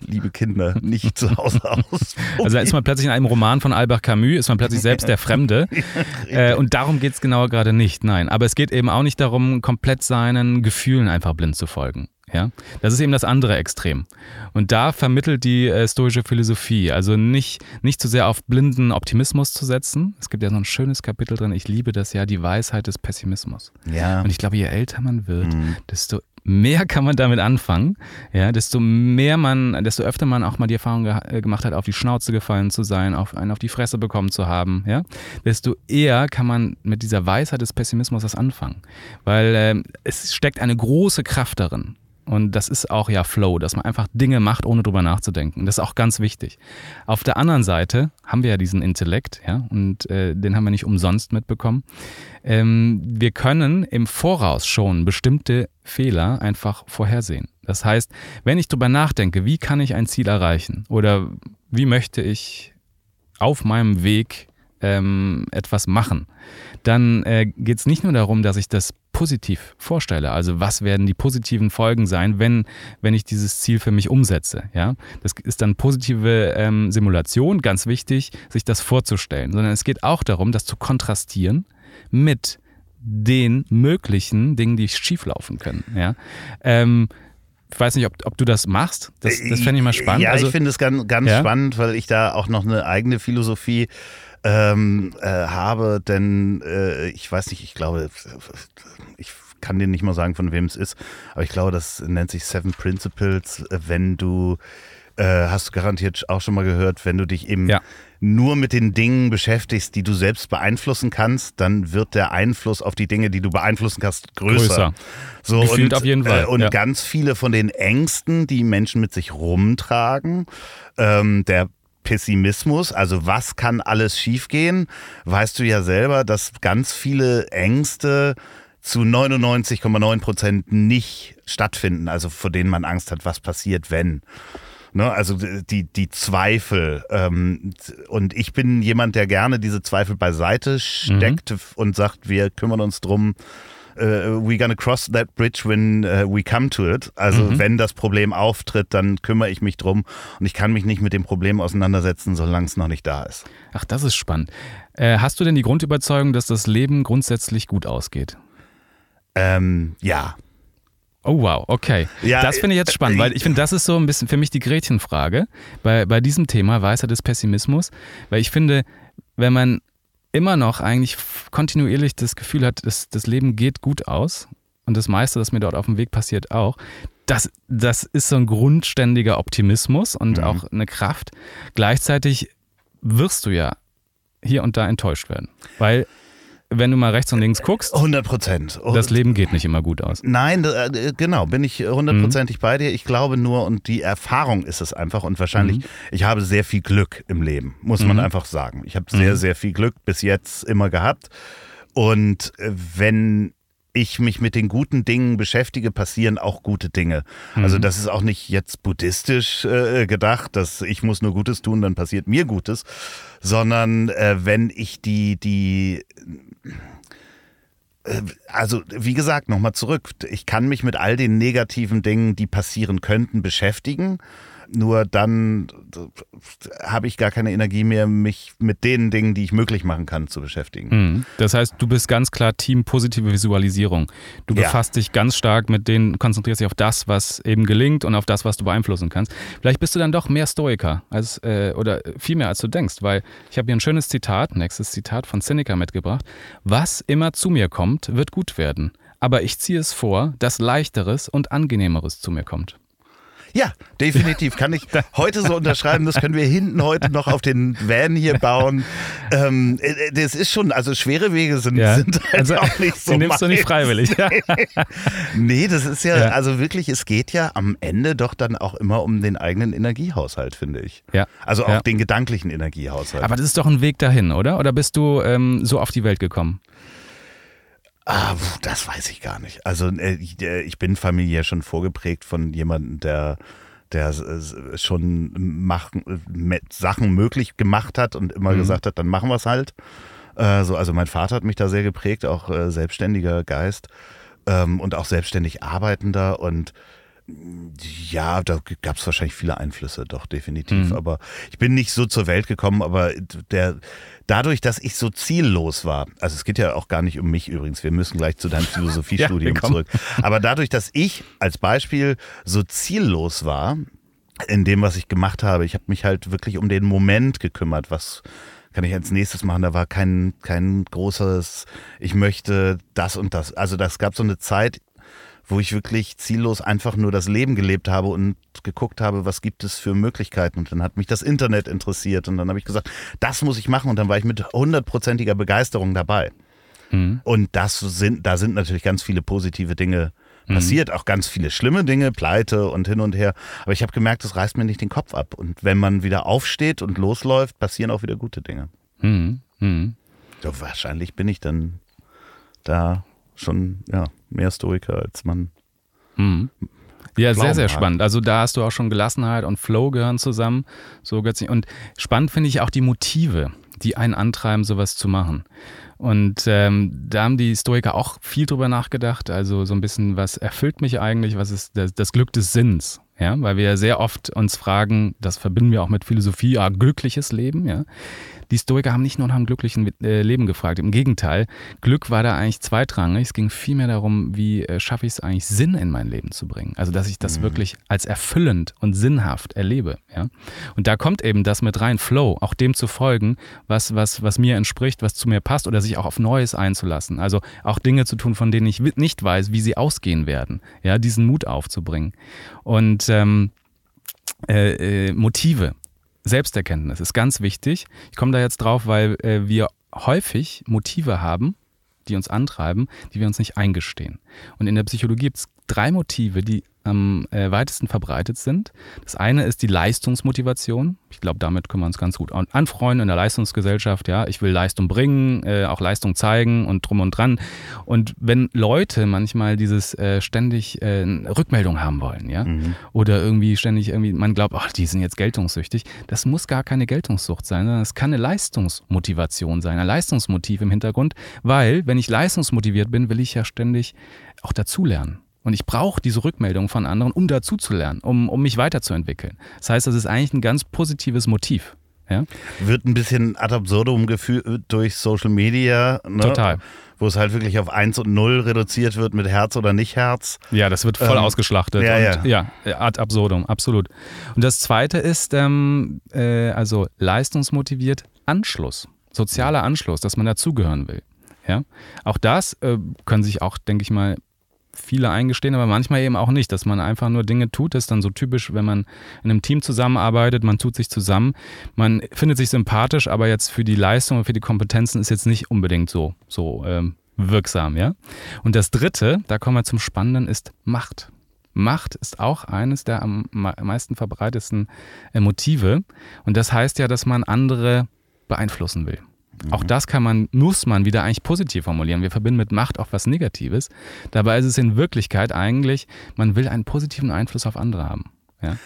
Liebe Kinder, nicht zu Hause aus. Also da ist man plötzlich in einem Roman von Albert Camus, ist man plötzlich selbst der Fremde. äh, und darum geht es genau gerade nicht, nein. Aber es geht eben auch nicht darum, komplett sein seinen Gefühlen einfach blind zu folgen. Ja, das ist eben das andere Extrem. Und da vermittelt die äh, stoische Philosophie, also nicht, nicht zu sehr auf blinden Optimismus zu setzen. Es gibt ja so ein schönes Kapitel drin, ich liebe das ja, die Weisheit des Pessimismus. Ja. Und ich glaube, je älter man wird, mhm. desto mehr kann man damit anfangen, ja, desto mehr man, desto öfter man auch mal die Erfahrung ge äh, gemacht hat, auf die Schnauze gefallen zu sein, auf einen auf die Fresse bekommen zu haben, ja, desto eher kann man mit dieser Weisheit des Pessimismus was anfangen. Weil äh, es steckt eine große Kraft darin. Und das ist auch ja Flow, dass man einfach Dinge macht, ohne drüber nachzudenken. Das ist auch ganz wichtig. Auf der anderen Seite haben wir ja diesen Intellekt, ja, und äh, den haben wir nicht umsonst mitbekommen. Ähm, wir können im Voraus schon bestimmte Fehler einfach vorhersehen. Das heißt, wenn ich drüber nachdenke, wie kann ich ein Ziel erreichen oder wie möchte ich auf meinem Weg ähm, etwas machen, dann äh, geht es nicht nur darum, dass ich das positiv vorstelle. Also was werden die positiven Folgen sein, wenn, wenn ich dieses Ziel für mich umsetze. Ja? Das ist dann positive ähm, Simulation, ganz wichtig, sich das vorzustellen. Sondern es geht auch darum, das zu kontrastieren mit den möglichen Dingen, die schieflaufen können. Ja? Ähm, ich weiß nicht, ob, ob du das machst. Das, das fände ich mal spannend. Ja, also, ich finde es ganz, ganz ja? spannend, weil ich da auch noch eine eigene Philosophie ähm, äh, habe, denn äh, ich weiß nicht, ich glaube, ich kann dir nicht mal sagen, von wem es ist, aber ich glaube, das nennt sich Seven Principles, wenn du, äh, hast du garantiert auch schon mal gehört, wenn du dich eben ja. nur mit den Dingen beschäftigst, die du selbst beeinflussen kannst, dann wird der Einfluss auf die Dinge, die du beeinflussen kannst, größer. größer. So, Gefühlt und, auf jeden Fall. Äh, und ja. ganz viele von den Ängsten, die Menschen mit sich rumtragen, ähm, der Pessimismus, also was kann alles schiefgehen, weißt du ja selber, dass ganz viele Ängste zu 99,9 Prozent nicht stattfinden, also vor denen man Angst hat, was passiert, wenn. Ne, also die, die Zweifel. Ähm, und ich bin jemand, der gerne diese Zweifel beiseite steckt mhm. und sagt, wir kümmern uns drum, uh, we gonna cross that bridge when uh, we come to it. Also mhm. wenn das Problem auftritt, dann kümmere ich mich drum und ich kann mich nicht mit dem Problem auseinandersetzen, solange es noch nicht da ist. Ach, das ist spannend. Äh, hast du denn die Grundüberzeugung, dass das Leben grundsätzlich gut ausgeht? Ähm, ja. Oh wow, okay. Ja, das finde ich jetzt spannend, weil ich finde, das ist so ein bisschen für mich die Gretchenfrage bei, bei diesem Thema Weisheit des Pessimismus, weil ich finde, wenn man immer noch eigentlich kontinuierlich das Gefühl hat, dass das Leben geht gut aus und das meiste, das mir dort auf dem Weg passiert, auch. Das, das ist so ein grundständiger Optimismus und mhm. auch eine Kraft. Gleichzeitig wirst du ja hier und da enttäuscht werden, weil wenn du mal rechts und links guckst. 100 Prozent. Das Leben geht nicht immer gut aus. Nein, äh, genau, bin ich hundertprozentig mhm. bei dir. Ich glaube nur, und die Erfahrung ist es einfach. Und wahrscheinlich, mhm. ich habe sehr viel Glück im Leben, muss man mhm. einfach sagen. Ich habe sehr, mhm. sehr viel Glück bis jetzt immer gehabt. Und äh, wenn ich mich mit den guten Dingen beschäftige, passieren auch gute Dinge. Also mhm. das ist auch nicht jetzt buddhistisch äh, gedacht, dass ich muss nur Gutes tun, dann passiert mir Gutes, sondern äh, wenn ich die, die also wie gesagt, nochmal zurück. Ich kann mich mit all den negativen Dingen, die passieren könnten, beschäftigen nur dann habe ich gar keine Energie mehr, mich mit den Dingen, die ich möglich machen kann, zu beschäftigen. Mhm. Das heißt, du bist ganz klar Team positive Visualisierung. Du befasst ja. dich ganz stark mit denen, konzentrierst dich auf das, was eben gelingt und auf das, was du beeinflussen kannst. Vielleicht bist du dann doch mehr Stoiker als, äh, oder viel mehr als du denkst, weil ich habe hier ein schönes Zitat, nächstes Zitat von Seneca mitgebracht. Was immer zu mir kommt, wird gut werden. aber ich ziehe es vor, dass leichteres und angenehmeres zu mir kommt. Ja, definitiv. Kann ich [LAUGHS] heute so unterschreiben. Das können wir hinten heute noch auf den Van hier bauen. Ähm, äh, das ist schon, also schwere Wege sind, ja. sind halt also, auch nicht so. Die nimmst du nicht freiwillig. [LAUGHS] nee, das ist ja, ja, also wirklich, es geht ja am Ende doch dann auch immer um den eigenen Energiehaushalt, finde ich. Ja. Also auch ja. den gedanklichen Energiehaushalt. Aber das ist doch ein Weg dahin, oder? Oder bist du ähm, so auf die Welt gekommen? Ah, das weiß ich gar nicht. Also äh, äh, ich bin familiär schon vorgeprägt von jemandem, der der schon machen, Sachen möglich gemacht hat und immer mhm. gesagt hat, dann machen wir es halt. also mein Vater hat mich da sehr geprägt, auch selbstständiger Geist ähm, und auch selbstständig arbeitender und ja, da gab es wahrscheinlich viele Einflüsse, doch definitiv. Mhm. Aber ich bin nicht so zur Welt gekommen, aber der, dadurch, dass ich so ziellos war, also es geht ja auch gar nicht um mich übrigens, wir müssen gleich zu deinem [LAUGHS] Philosophiestudium ja, zurück. Aber dadurch, dass ich als Beispiel so ziellos war in dem, was ich gemacht habe, ich habe mich halt wirklich um den Moment gekümmert, was kann ich als nächstes machen. Da war kein, kein großes, ich möchte das und das. Also das gab so eine Zeit, wo ich wirklich ziellos einfach nur das Leben gelebt habe und geguckt habe, was gibt es für Möglichkeiten. Und dann hat mich das Internet interessiert und dann habe ich gesagt, das muss ich machen und dann war ich mit hundertprozentiger Begeisterung dabei. Mhm. Und das sind, da sind natürlich ganz viele positive Dinge mhm. passiert, auch ganz viele schlimme Dinge, Pleite und hin und her. Aber ich habe gemerkt, das reißt mir nicht den Kopf ab. Und wenn man wieder aufsteht und losläuft, passieren auch wieder gute Dinge. Mhm. mhm. So, wahrscheinlich bin ich dann da schon ja, mehr Stoiker, als man. Mhm. Ja, sehr, sehr spannend. Also da hast du auch schon Gelassenheit und Flow gehören zusammen. So götzlich. Und spannend finde ich auch die Motive, die einen antreiben, sowas zu machen. Und ähm, da haben die Stoiker auch viel drüber nachgedacht. Also so ein bisschen, was erfüllt mich eigentlich? Was ist das, das Glück des Sinns? Ja, weil wir ja sehr oft uns fragen, das verbinden wir auch mit Philosophie, ja, glückliches Leben, ja die Stoiker haben nicht nur nach einem glücklichen äh, Leben gefragt. Im Gegenteil, Glück war da eigentlich zweitrangig. Es ging vielmehr darum, wie äh, schaffe ich es eigentlich, Sinn in mein Leben zu bringen. Also, dass ich das mhm. wirklich als erfüllend und sinnhaft erlebe. Ja? Und da kommt eben das mit rein, Flow, auch dem zu folgen, was, was, was mir entspricht, was zu mir passt oder sich auch auf Neues einzulassen. Also auch Dinge zu tun, von denen ich nicht weiß, wie sie ausgehen werden. Ja, diesen Mut aufzubringen. Und ähm, äh, äh, Motive. Selbsterkenntnis ist ganz wichtig. Ich komme da jetzt drauf, weil äh, wir häufig Motive haben, die uns antreiben, die wir uns nicht eingestehen. Und in der Psychologie gibt es drei Motive, die am äh, weitesten verbreitet sind. Das eine ist die Leistungsmotivation. Ich glaube, damit können wir uns ganz gut anfreunden in der Leistungsgesellschaft. Ja, ich will Leistung bringen, äh, auch Leistung zeigen und drum und dran. Und wenn Leute manchmal dieses äh, ständig äh, Rückmeldung haben wollen, ja, mhm. oder irgendwie ständig irgendwie, man glaubt, ach, die sind jetzt geltungssüchtig, das muss gar keine Geltungssucht sein, sondern es kann eine Leistungsmotivation sein, ein Leistungsmotiv im Hintergrund, weil wenn ich leistungsmotiviert bin, will ich ja ständig auch dazulernen. Und ich brauche diese Rückmeldung von anderen, um dazuzulernen, um, um mich weiterzuentwickeln. Das heißt, das ist eigentlich ein ganz positives Motiv. Ja? Wird ein bisschen ad absurdum geführt durch Social Media. Ne? Total. Wo es halt wirklich auf 1 und 0 reduziert wird mit Herz oder nicht Herz. Ja, das wird voll ähm, ausgeschlachtet. Ja, und, ja. ja, ad absurdum, absolut. Und das zweite ist, ähm, äh, also leistungsmotiviert Anschluss, sozialer Anschluss, dass man dazugehören will. Ja? Auch das äh, können sich auch, denke ich mal, viele eingestehen, aber manchmal eben auch nicht, dass man einfach nur Dinge tut. Das ist dann so typisch, wenn man in einem Team zusammenarbeitet, man tut sich zusammen, man findet sich sympathisch, aber jetzt für die Leistung und für die Kompetenzen ist jetzt nicht unbedingt so, so ähm, wirksam, ja. Und das dritte, da kommen wir zum Spannenden, ist Macht. Macht ist auch eines der am meisten verbreitetsten äh, Motive. Und das heißt ja, dass man andere beeinflussen will. Auch das kann man, muss man wieder eigentlich positiv formulieren. Wir verbinden mit Macht auch was Negatives. Dabei ist es in Wirklichkeit eigentlich, man will einen positiven Einfluss auf andere haben. Ja?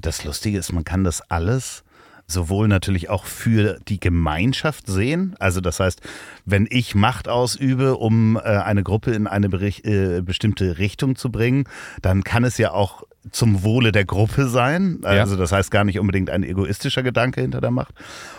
Das Lustige ist, man kann das alles sowohl natürlich auch für die Gemeinschaft sehen. Also das heißt, wenn ich Macht ausübe, um äh, eine Gruppe in eine äh, bestimmte Richtung zu bringen, dann kann es ja auch zum Wohle der Gruppe sein. Also das heißt gar nicht unbedingt ein egoistischer Gedanke hinter der Macht.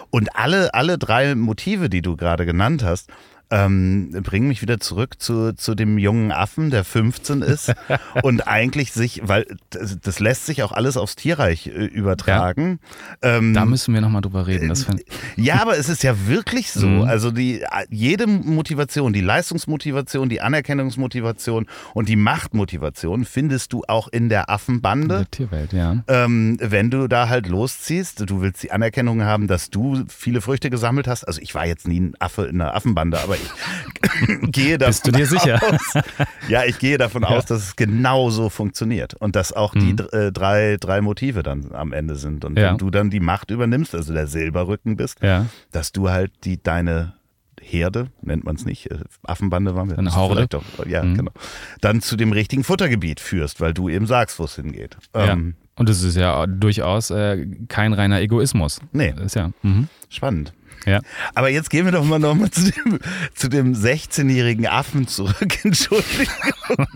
Und alle, alle drei Motive, die du gerade genannt hast, ähm, bringen mich wieder zurück zu, zu dem jungen Affen, der 15 ist [LAUGHS] und eigentlich sich, weil das, das, lässt sich auch alles aufs Tierreich äh, übertragen. Ja. Ähm, da müssen wir nochmal drüber reden. Das ja, aber es ist ja wirklich so. Mhm. Also die, jede Motivation, die Leistungsmotivation, die Anerkennungsmotivation und die Machtmotivation findest du auch in der Affenbande. In der Tierwelt, ja. Ähm, wenn du da halt losziehst, du willst die Anerkennung haben, dass du viele Früchte gesammelt hast. Also ich war jetzt nie ein Affe in einer Affenbande, aber ich [LAUGHS] gehe davon Bist du dir sicher? Aus, ja, ich gehe davon ja. aus, dass es genau so funktioniert und dass auch mhm. die äh, drei, drei Motive dann am Ende sind. Und ja. wenn du dann die Macht übernimmst, also der Silberrücken bist, ja. dass du halt die deine Herde, nennt man es nicht, äh, Affenbande waren wir. Eine Horde. Doch, ja, mhm. genau. Dann zu dem richtigen Futtergebiet führst, weil du eben sagst, wo es hingeht. Ähm, und es ist ja durchaus äh, kein reiner Egoismus. Nee. Das ist ja mhm. spannend. Ja. Aber jetzt gehen wir doch mal nochmal zu dem, zu dem 16-jährigen Affen zurück. [LAUGHS] Entschuldigung.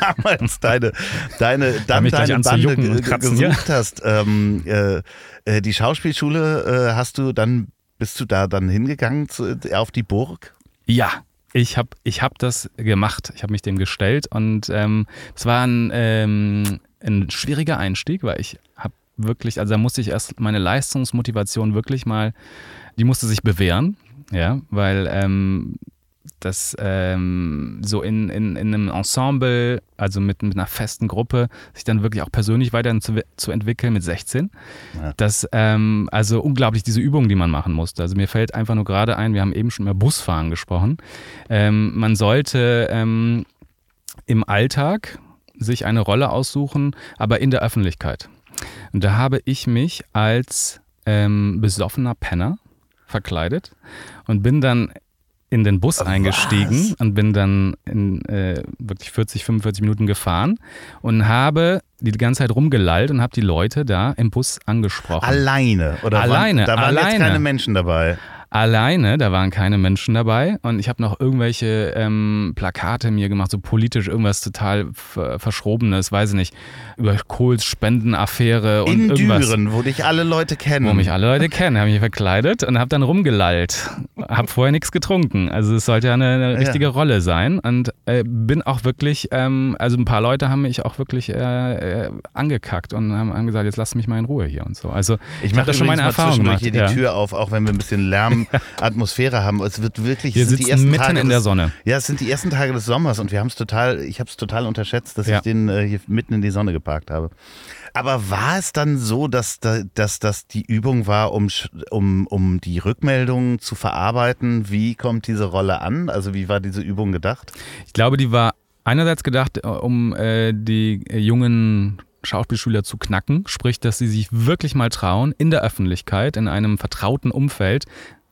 damals deine, deine, dann deine Bande gesucht ja. hast. Ähm, äh, äh, die Schauspielschule äh, hast du dann, bist du da dann hingegangen zu, auf die Burg? Ja, ich habe ich hab das gemacht. Ich habe mich dem gestellt und ähm, es war ein, ähm, ein schwieriger Einstieg, weil ich habe wirklich, also da musste ich erst meine Leistungsmotivation wirklich mal, die musste sich bewähren, ja, weil ähm, das ähm, so in, in, in einem Ensemble, also mit, mit einer festen Gruppe, sich dann wirklich auch persönlich weiter zu, zu entwickeln mit 16. Ja. Das, ähm, also unglaublich diese Übungen, die man machen musste. Also mir fällt einfach nur gerade ein, wir haben eben schon über Busfahren gesprochen. Ähm, man sollte ähm, im Alltag sich eine Rolle aussuchen, aber in der Öffentlichkeit. Und da habe ich mich als ähm, besoffener Penner verkleidet und bin dann in den Bus eingestiegen Was? und bin dann in äh, wirklich 40, 45 Minuten gefahren und habe die ganze Zeit rumgelallt und habe die Leute da im Bus angesprochen. Alleine? Oder alleine, waren, da waren alleine. jetzt keine Menschen dabei? Alleine, da waren keine Menschen dabei und ich habe noch irgendwelche ähm, Plakate mir gemacht, so politisch irgendwas total verschrobenes, weiß ich nicht, über Kohls Spendenaffäre und In irgendwas. Düren, wo dich alle Leute kennen. Wo mich alle Leute kennen, habe mich verkleidet und habe dann rumgelallt. Habe vorher nichts getrunken, also es sollte ja eine, eine richtige ja. Rolle sein und äh, bin auch wirklich, ähm, also ein paar Leute haben mich auch wirklich äh, äh, angekackt und haben, haben, gesagt, jetzt lass mich mal in Ruhe hier und so. Also ich, ich mache schon meine Erfahrung gemacht. hier die ja. Tür auf, auch wenn wir ein bisschen Lärm [LAUGHS] Atmosphäre haben. Es wird wirklich. Wir sitzen mitten Tage in der Sonne. Des, ja, es sind die ersten Tage des Sommers und wir haben es total. Ich habe es total unterschätzt, dass ja. ich den äh, hier mitten in die Sonne geparkt habe. Aber war es dann so, dass, dass das die Übung war, um, um, um die Rückmeldungen zu verarbeiten? Wie kommt diese Rolle an? Also wie war diese Übung gedacht? Ich glaube, die war einerseits gedacht, äh, um äh, die jungen Schauspielschüler zu knacken, sprich, dass sie sich wirklich mal trauen, in der Öffentlichkeit, in einem vertrauten Umfeld,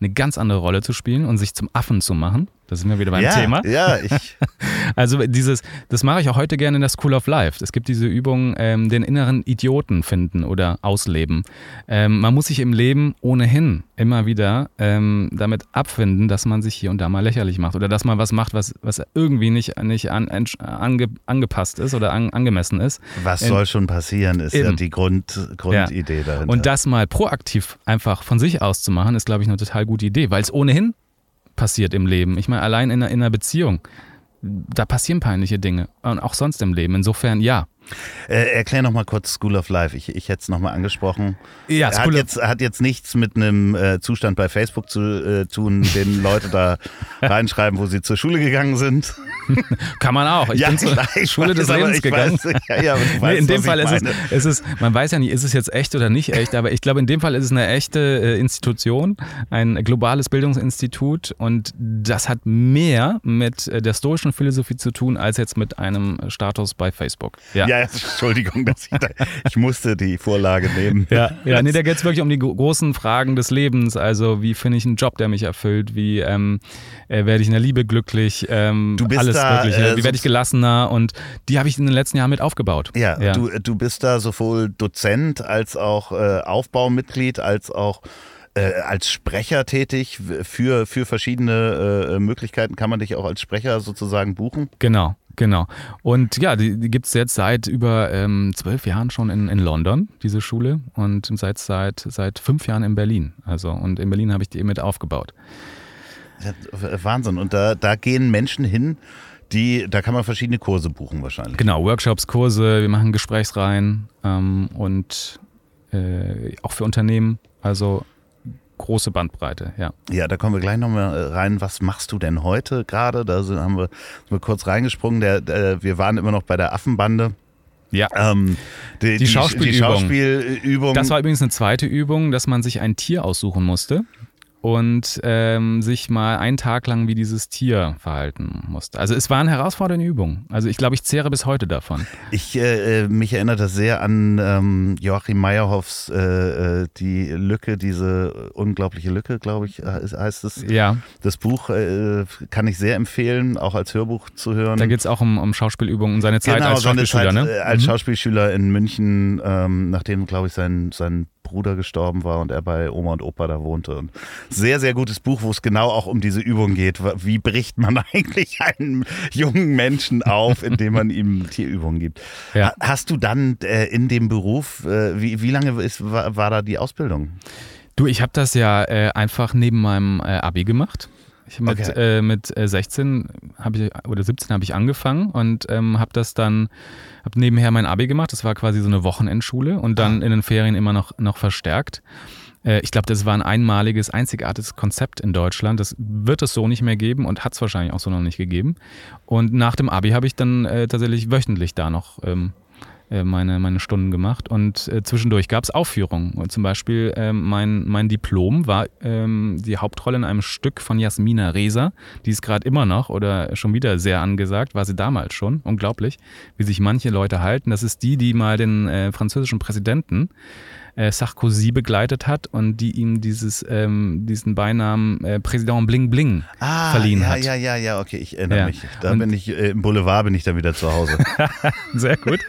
eine ganz andere Rolle zu spielen und sich zum Affen zu machen. Da sind wir wieder beim ja, Thema. Ja, ich. [LAUGHS] Also dieses, das mache ich auch heute gerne in der School of Life. Es gibt diese Übung, ähm, den inneren Idioten finden oder ausleben. Ähm, man muss sich im Leben ohnehin immer wieder ähm, damit abfinden, dass man sich hier und da mal lächerlich macht oder dass man was macht, was, was irgendwie nicht, nicht an, ange, angepasst ist oder an, angemessen ist. Was soll schon passieren, ist eben. ja die Grund, Grundidee ja. dahinter. Und das mal proaktiv einfach von sich aus zu machen, ist, glaube ich, eine total gute Idee, weil es ohnehin passiert im Leben. Ich meine, allein in einer, in einer Beziehung, da passieren peinliche Dinge. Und auch sonst im Leben. Insofern ja. Äh, erklär noch mal kurz School of Life. Ich, ich hätte es noch mal angesprochen. Ja, School hat, jetzt, hat jetzt nichts mit einem äh, Zustand bei Facebook zu äh, tun, den [LAUGHS] Leute da reinschreiben, wo sie zur Schule gegangen sind. [LAUGHS] Kann man auch. Ich ja, bin zur Schule des Lebens gegangen. Weiß, [LAUGHS] ja, ja, weißt, nee, in dem Fall ist es, ist es, man weiß ja nicht, ist es jetzt echt oder nicht echt, aber ich glaube, in dem Fall ist es eine echte äh, Institution, ein globales Bildungsinstitut und das hat mehr mit äh, der stoischen Philosophie zu tun, als jetzt mit einem Status bei Facebook. Ja, ja Entschuldigung, dass ich, da, ich musste die Vorlage nehmen. Ja, ja nee, da geht es wirklich um die großen Fragen des Lebens. Also, wie finde ich einen Job, der mich erfüllt? Wie ähm, äh, werde ich in der Liebe glücklich? Ähm, du bist alles da, wirklich. Äh, wie werde ich gelassener? Und die habe ich in den letzten Jahren mit aufgebaut. Ja, ja. Du, du bist da sowohl Dozent als auch äh, Aufbaumitglied, als auch äh, als Sprecher tätig für, für verschiedene äh, Möglichkeiten. Kann man dich auch als Sprecher sozusagen buchen? Genau. Genau. Und ja, die, die gibt es jetzt seit über ähm, zwölf Jahren schon in, in London, diese Schule, und seit, seit, seit fünf Jahren in Berlin. Also, und in Berlin habe ich die mit aufgebaut. Wahnsinn. Und da, da gehen Menschen hin, die, da kann man verschiedene Kurse buchen wahrscheinlich. Genau, Workshops, Kurse, wir machen Gesprächsreihen ähm, und äh, auch für Unternehmen. Also große Bandbreite, ja. Ja, da kommen wir gleich nochmal rein. Was machst du denn heute gerade? Da sind, haben wir, sind wir kurz reingesprungen. Der, der, wir waren immer noch bei der Affenbande. Ja. Ähm, die, die, Schauspielübung. Die Schauspielübung. Das war übrigens eine zweite Übung, dass man sich ein Tier aussuchen musste und ähm, sich mal einen Tag lang wie dieses Tier verhalten musste. Also es war eine herausfordernde Übung. Also ich glaube, ich zehre bis heute davon. Ich äh, äh mich erinnert das sehr an ähm, Joachim Meyerhoffs äh, äh, die Lücke, diese unglaubliche Lücke, glaube ich, heißt es. Ja. Das Buch äh, kann ich sehr empfehlen, auch als Hörbuch zu hören. Da geht es auch um, um Schauspielübungen und seine Zeit genau, als Schauspielschüler, Zeit, ne? Als mhm. Schauspielschüler in München, ähm, nachdem, glaube ich, sein, sein Bruder gestorben war und er bei Oma und Opa da wohnte. Und sehr, sehr gutes Buch, wo es genau auch um diese Übung geht. Wie bricht man [LAUGHS] eigentlich einen jungen Menschen auf, indem man ihm Tierübungen gibt? Ja. Hast du dann äh, in dem Beruf, äh, wie, wie lange ist, war, war da die Ausbildung? Du, ich habe das ja äh, einfach neben meinem äh, Abi gemacht. Ich mit, okay. äh, mit 16 äh, ich oder 17 habe ich angefangen und ähm, habe das dann habe nebenher mein Abi gemacht. Das war quasi so eine Wochenendschule und dann ah. in den Ferien immer noch noch verstärkt. Äh, ich glaube, das war ein einmaliges, einzigartiges Konzept in Deutschland. Das wird es so nicht mehr geben und hat es wahrscheinlich auch so noch nicht gegeben. Und nach dem Abi habe ich dann äh, tatsächlich wöchentlich da noch ähm, äh, meine, meine Stunden gemacht und äh, zwischendurch gab es Aufführungen. Und zum Beispiel ähm, mein, mein Diplom war ähm, die Hauptrolle in einem Stück von Jasmina Reza. Die ist gerade immer noch oder schon wieder sehr angesagt, war sie damals schon. Unglaublich, wie sich manche Leute halten. Das ist die, die mal den äh, französischen Präsidenten äh, Sarkozy begleitet hat und die ihm dieses, ähm, diesen Beinamen äh, Präsident Bling Bling ah, verliehen ja, hat. Ja, ja, ja, okay, ich erinnere ja. mich. Da und bin ich äh, im Boulevard bin ich dann wieder zu Hause. [LAUGHS] Sehr gut.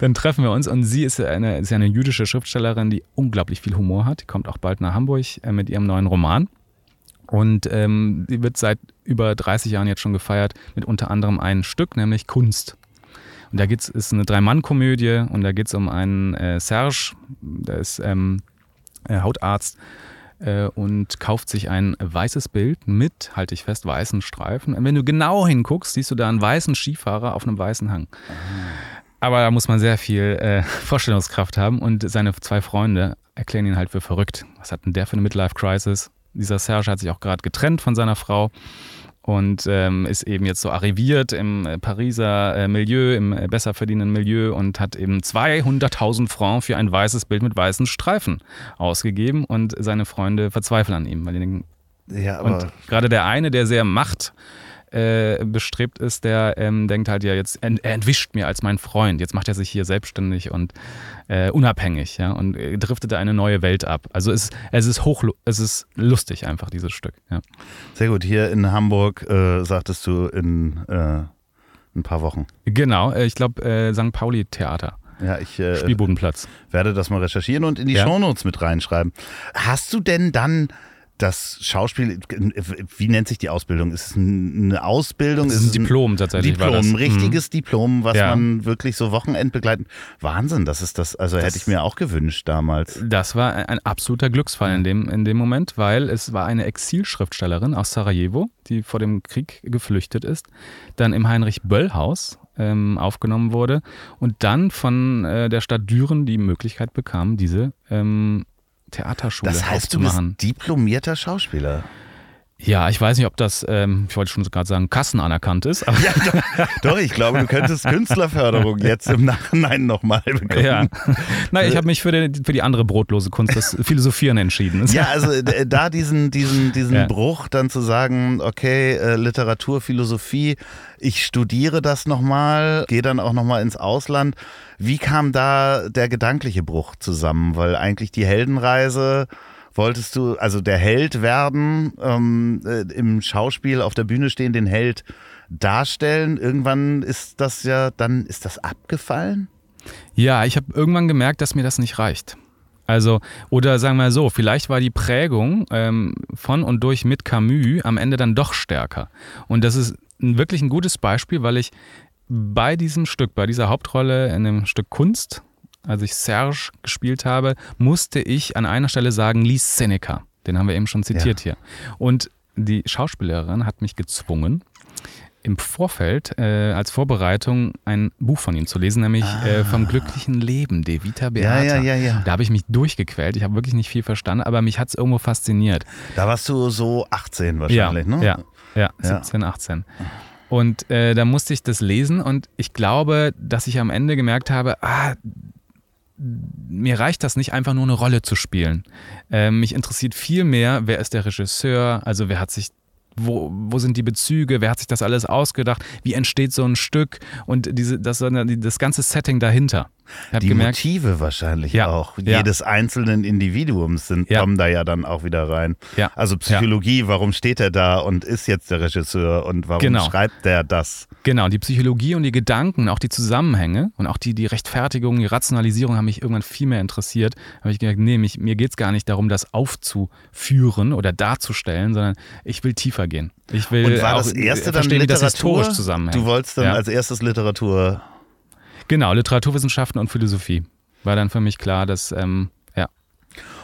Dann treffen wir uns und sie ist eine, ist eine jüdische Schriftstellerin, die unglaublich viel Humor hat. Die kommt auch bald nach Hamburg äh, mit ihrem neuen Roman. Und ähm, die wird seit über 30 Jahren jetzt schon gefeiert mit unter anderem einem Stück, nämlich Kunst. Und da geht's, ist eine Drei-Mann-Komödie und da geht es um einen äh, Serge, der ist ähm, äh, Hautarzt äh, und kauft sich ein weißes Bild mit, halte ich fest, weißen Streifen. Und wenn du genau hinguckst, siehst du da einen weißen Skifahrer auf einem weißen Hang. Aber da muss man sehr viel äh, [LAUGHS] Vorstellungskraft haben und seine zwei Freunde erklären ihn halt für verrückt. Was hat denn der für eine Midlife-Crisis? Dieser Serge hat sich auch gerade getrennt von seiner Frau und ähm, ist eben jetzt so arriviert im äh, Pariser äh, Milieu, im äh, besser verdienenden Milieu und hat eben 200.000 Francs für ein weißes Bild mit weißen Streifen ausgegeben und seine Freunde verzweifeln an ihm, weil die denken, ja, aber und gerade der eine, der sehr macht äh, bestrebt ist, der ähm, denkt halt ja jetzt, er entwischt mir als mein Freund. Jetzt macht er sich hier selbstständig und äh, unabhängig, ja, und äh, driftet eine neue Welt ab. Also es, es ist hoch, es ist lustig einfach, dieses Stück, ja. Sehr gut. Hier in Hamburg äh, sagtest du in äh, ein paar Wochen. Genau, ich glaube St. Pauli Theater. Ja, ich äh, Spielbodenplatz. werde das mal recherchieren und in die ja. Shownotes mit reinschreiben. Hast du denn dann das Schauspiel, wie nennt sich die Ausbildung? Ist es eine Ausbildung? Es ist ein Diplom tatsächlich. Diplom, ein richtiges mhm. Diplom, was ja. man wirklich so Wochenend begleitet. Wahnsinn, das ist das, also das, hätte ich mir auch gewünscht damals. Das war ein absoluter Glücksfall in dem, in dem Moment, weil es war eine Exilschriftstellerin aus Sarajevo, die vor dem Krieg geflüchtet ist, dann im Heinrich-Böll-Haus ähm, aufgenommen wurde und dann von äh, der Stadt Düren die Möglichkeit bekam, diese ähm, Theaterschule das heißt, aufzumachen. Du bist diplomierter Schauspieler. Ja, ich weiß nicht, ob das, ähm, ich wollte schon gerade sagen, Kassen anerkannt ist. Aber [LAUGHS] ja, doch, doch, ich glaube, du könntest Künstlerförderung jetzt im Nachhinein nochmal bekommen. Ja. Nein, ich habe mich für die, für die andere brotlose Kunst, das Philosophieren, entschieden. [LAUGHS] Ja, also da diesen, diesen, diesen ja. Bruch dann zu sagen, okay, äh, Literatur, Philosophie, ich studiere das nochmal, gehe dann auch nochmal ins Ausland. Wie kam da der gedankliche Bruch zusammen? Weil eigentlich die Heldenreise wolltest du, also der Held werden, ähm, äh, im Schauspiel auf der Bühne stehen, den Held darstellen. Irgendwann ist das ja, dann ist das abgefallen? Ja, ich habe irgendwann gemerkt, dass mir das nicht reicht. Also, oder sagen wir so, vielleicht war die Prägung ähm, von und durch mit Camus am Ende dann doch stärker. Und das ist wirklich ein gutes Beispiel, weil ich bei diesem Stück, bei dieser Hauptrolle in dem Stück Kunst, als ich Serge gespielt habe, musste ich an einer Stelle sagen, lies Seneca. Den haben wir eben schon zitiert ja. hier. Und die Schauspielerin hat mich gezwungen, im Vorfeld äh, als Vorbereitung ein Buch von ihm zu lesen, nämlich Ah. äh, Vom glücklichen Leben, De Vita Beata. Ja, ja, ja, ja. Da habe ich mich durchgequält. Ich habe wirklich nicht viel verstanden, aber mich hat es irgendwo fasziniert. Da warst du so 18 wahrscheinlich, ja, ne? Ja, ja, Ja. 17, 18. Und äh, da musste ich das lesen und ich glaube, dass ich am Ende gemerkt habe, ah, mir reicht das nicht, einfach nur eine Rolle zu spielen. Ähm, mich interessiert viel mehr, wer ist der Regisseur, also wer hat sich, wo, wo sind die Bezüge, wer hat sich das alles ausgedacht, wie entsteht so ein Stück und diese, das, das ganze Setting dahinter. Die gemerkt, Motive wahrscheinlich Ja, auch. ja. Jedes einzelnen Individuums sind, Ja. kommen da ja dann auch wieder rein. Ja. Also Psychologie, warum steht er da und ist jetzt der Regisseur und warum Genau. schreibt der das? Genau, die Psychologie und die Gedanken, auch die Zusammenhänge und auch die, die Rechtfertigung, die Rationalisierung haben mich irgendwann viel mehr interessiert. Da habe ich gedacht, nee, mich, mir geht es gar nicht darum, das aufzuführen oder darzustellen, sondern ich will tiefer gehen. Ich will Und war das erste dann verstehen, wie das Literatur? historisch zusammenhängt. Du wolltest dann als erstes Literatur. Genau, Literaturwissenschaften und Philosophie. War dann für mich klar, dass, ähm, ja.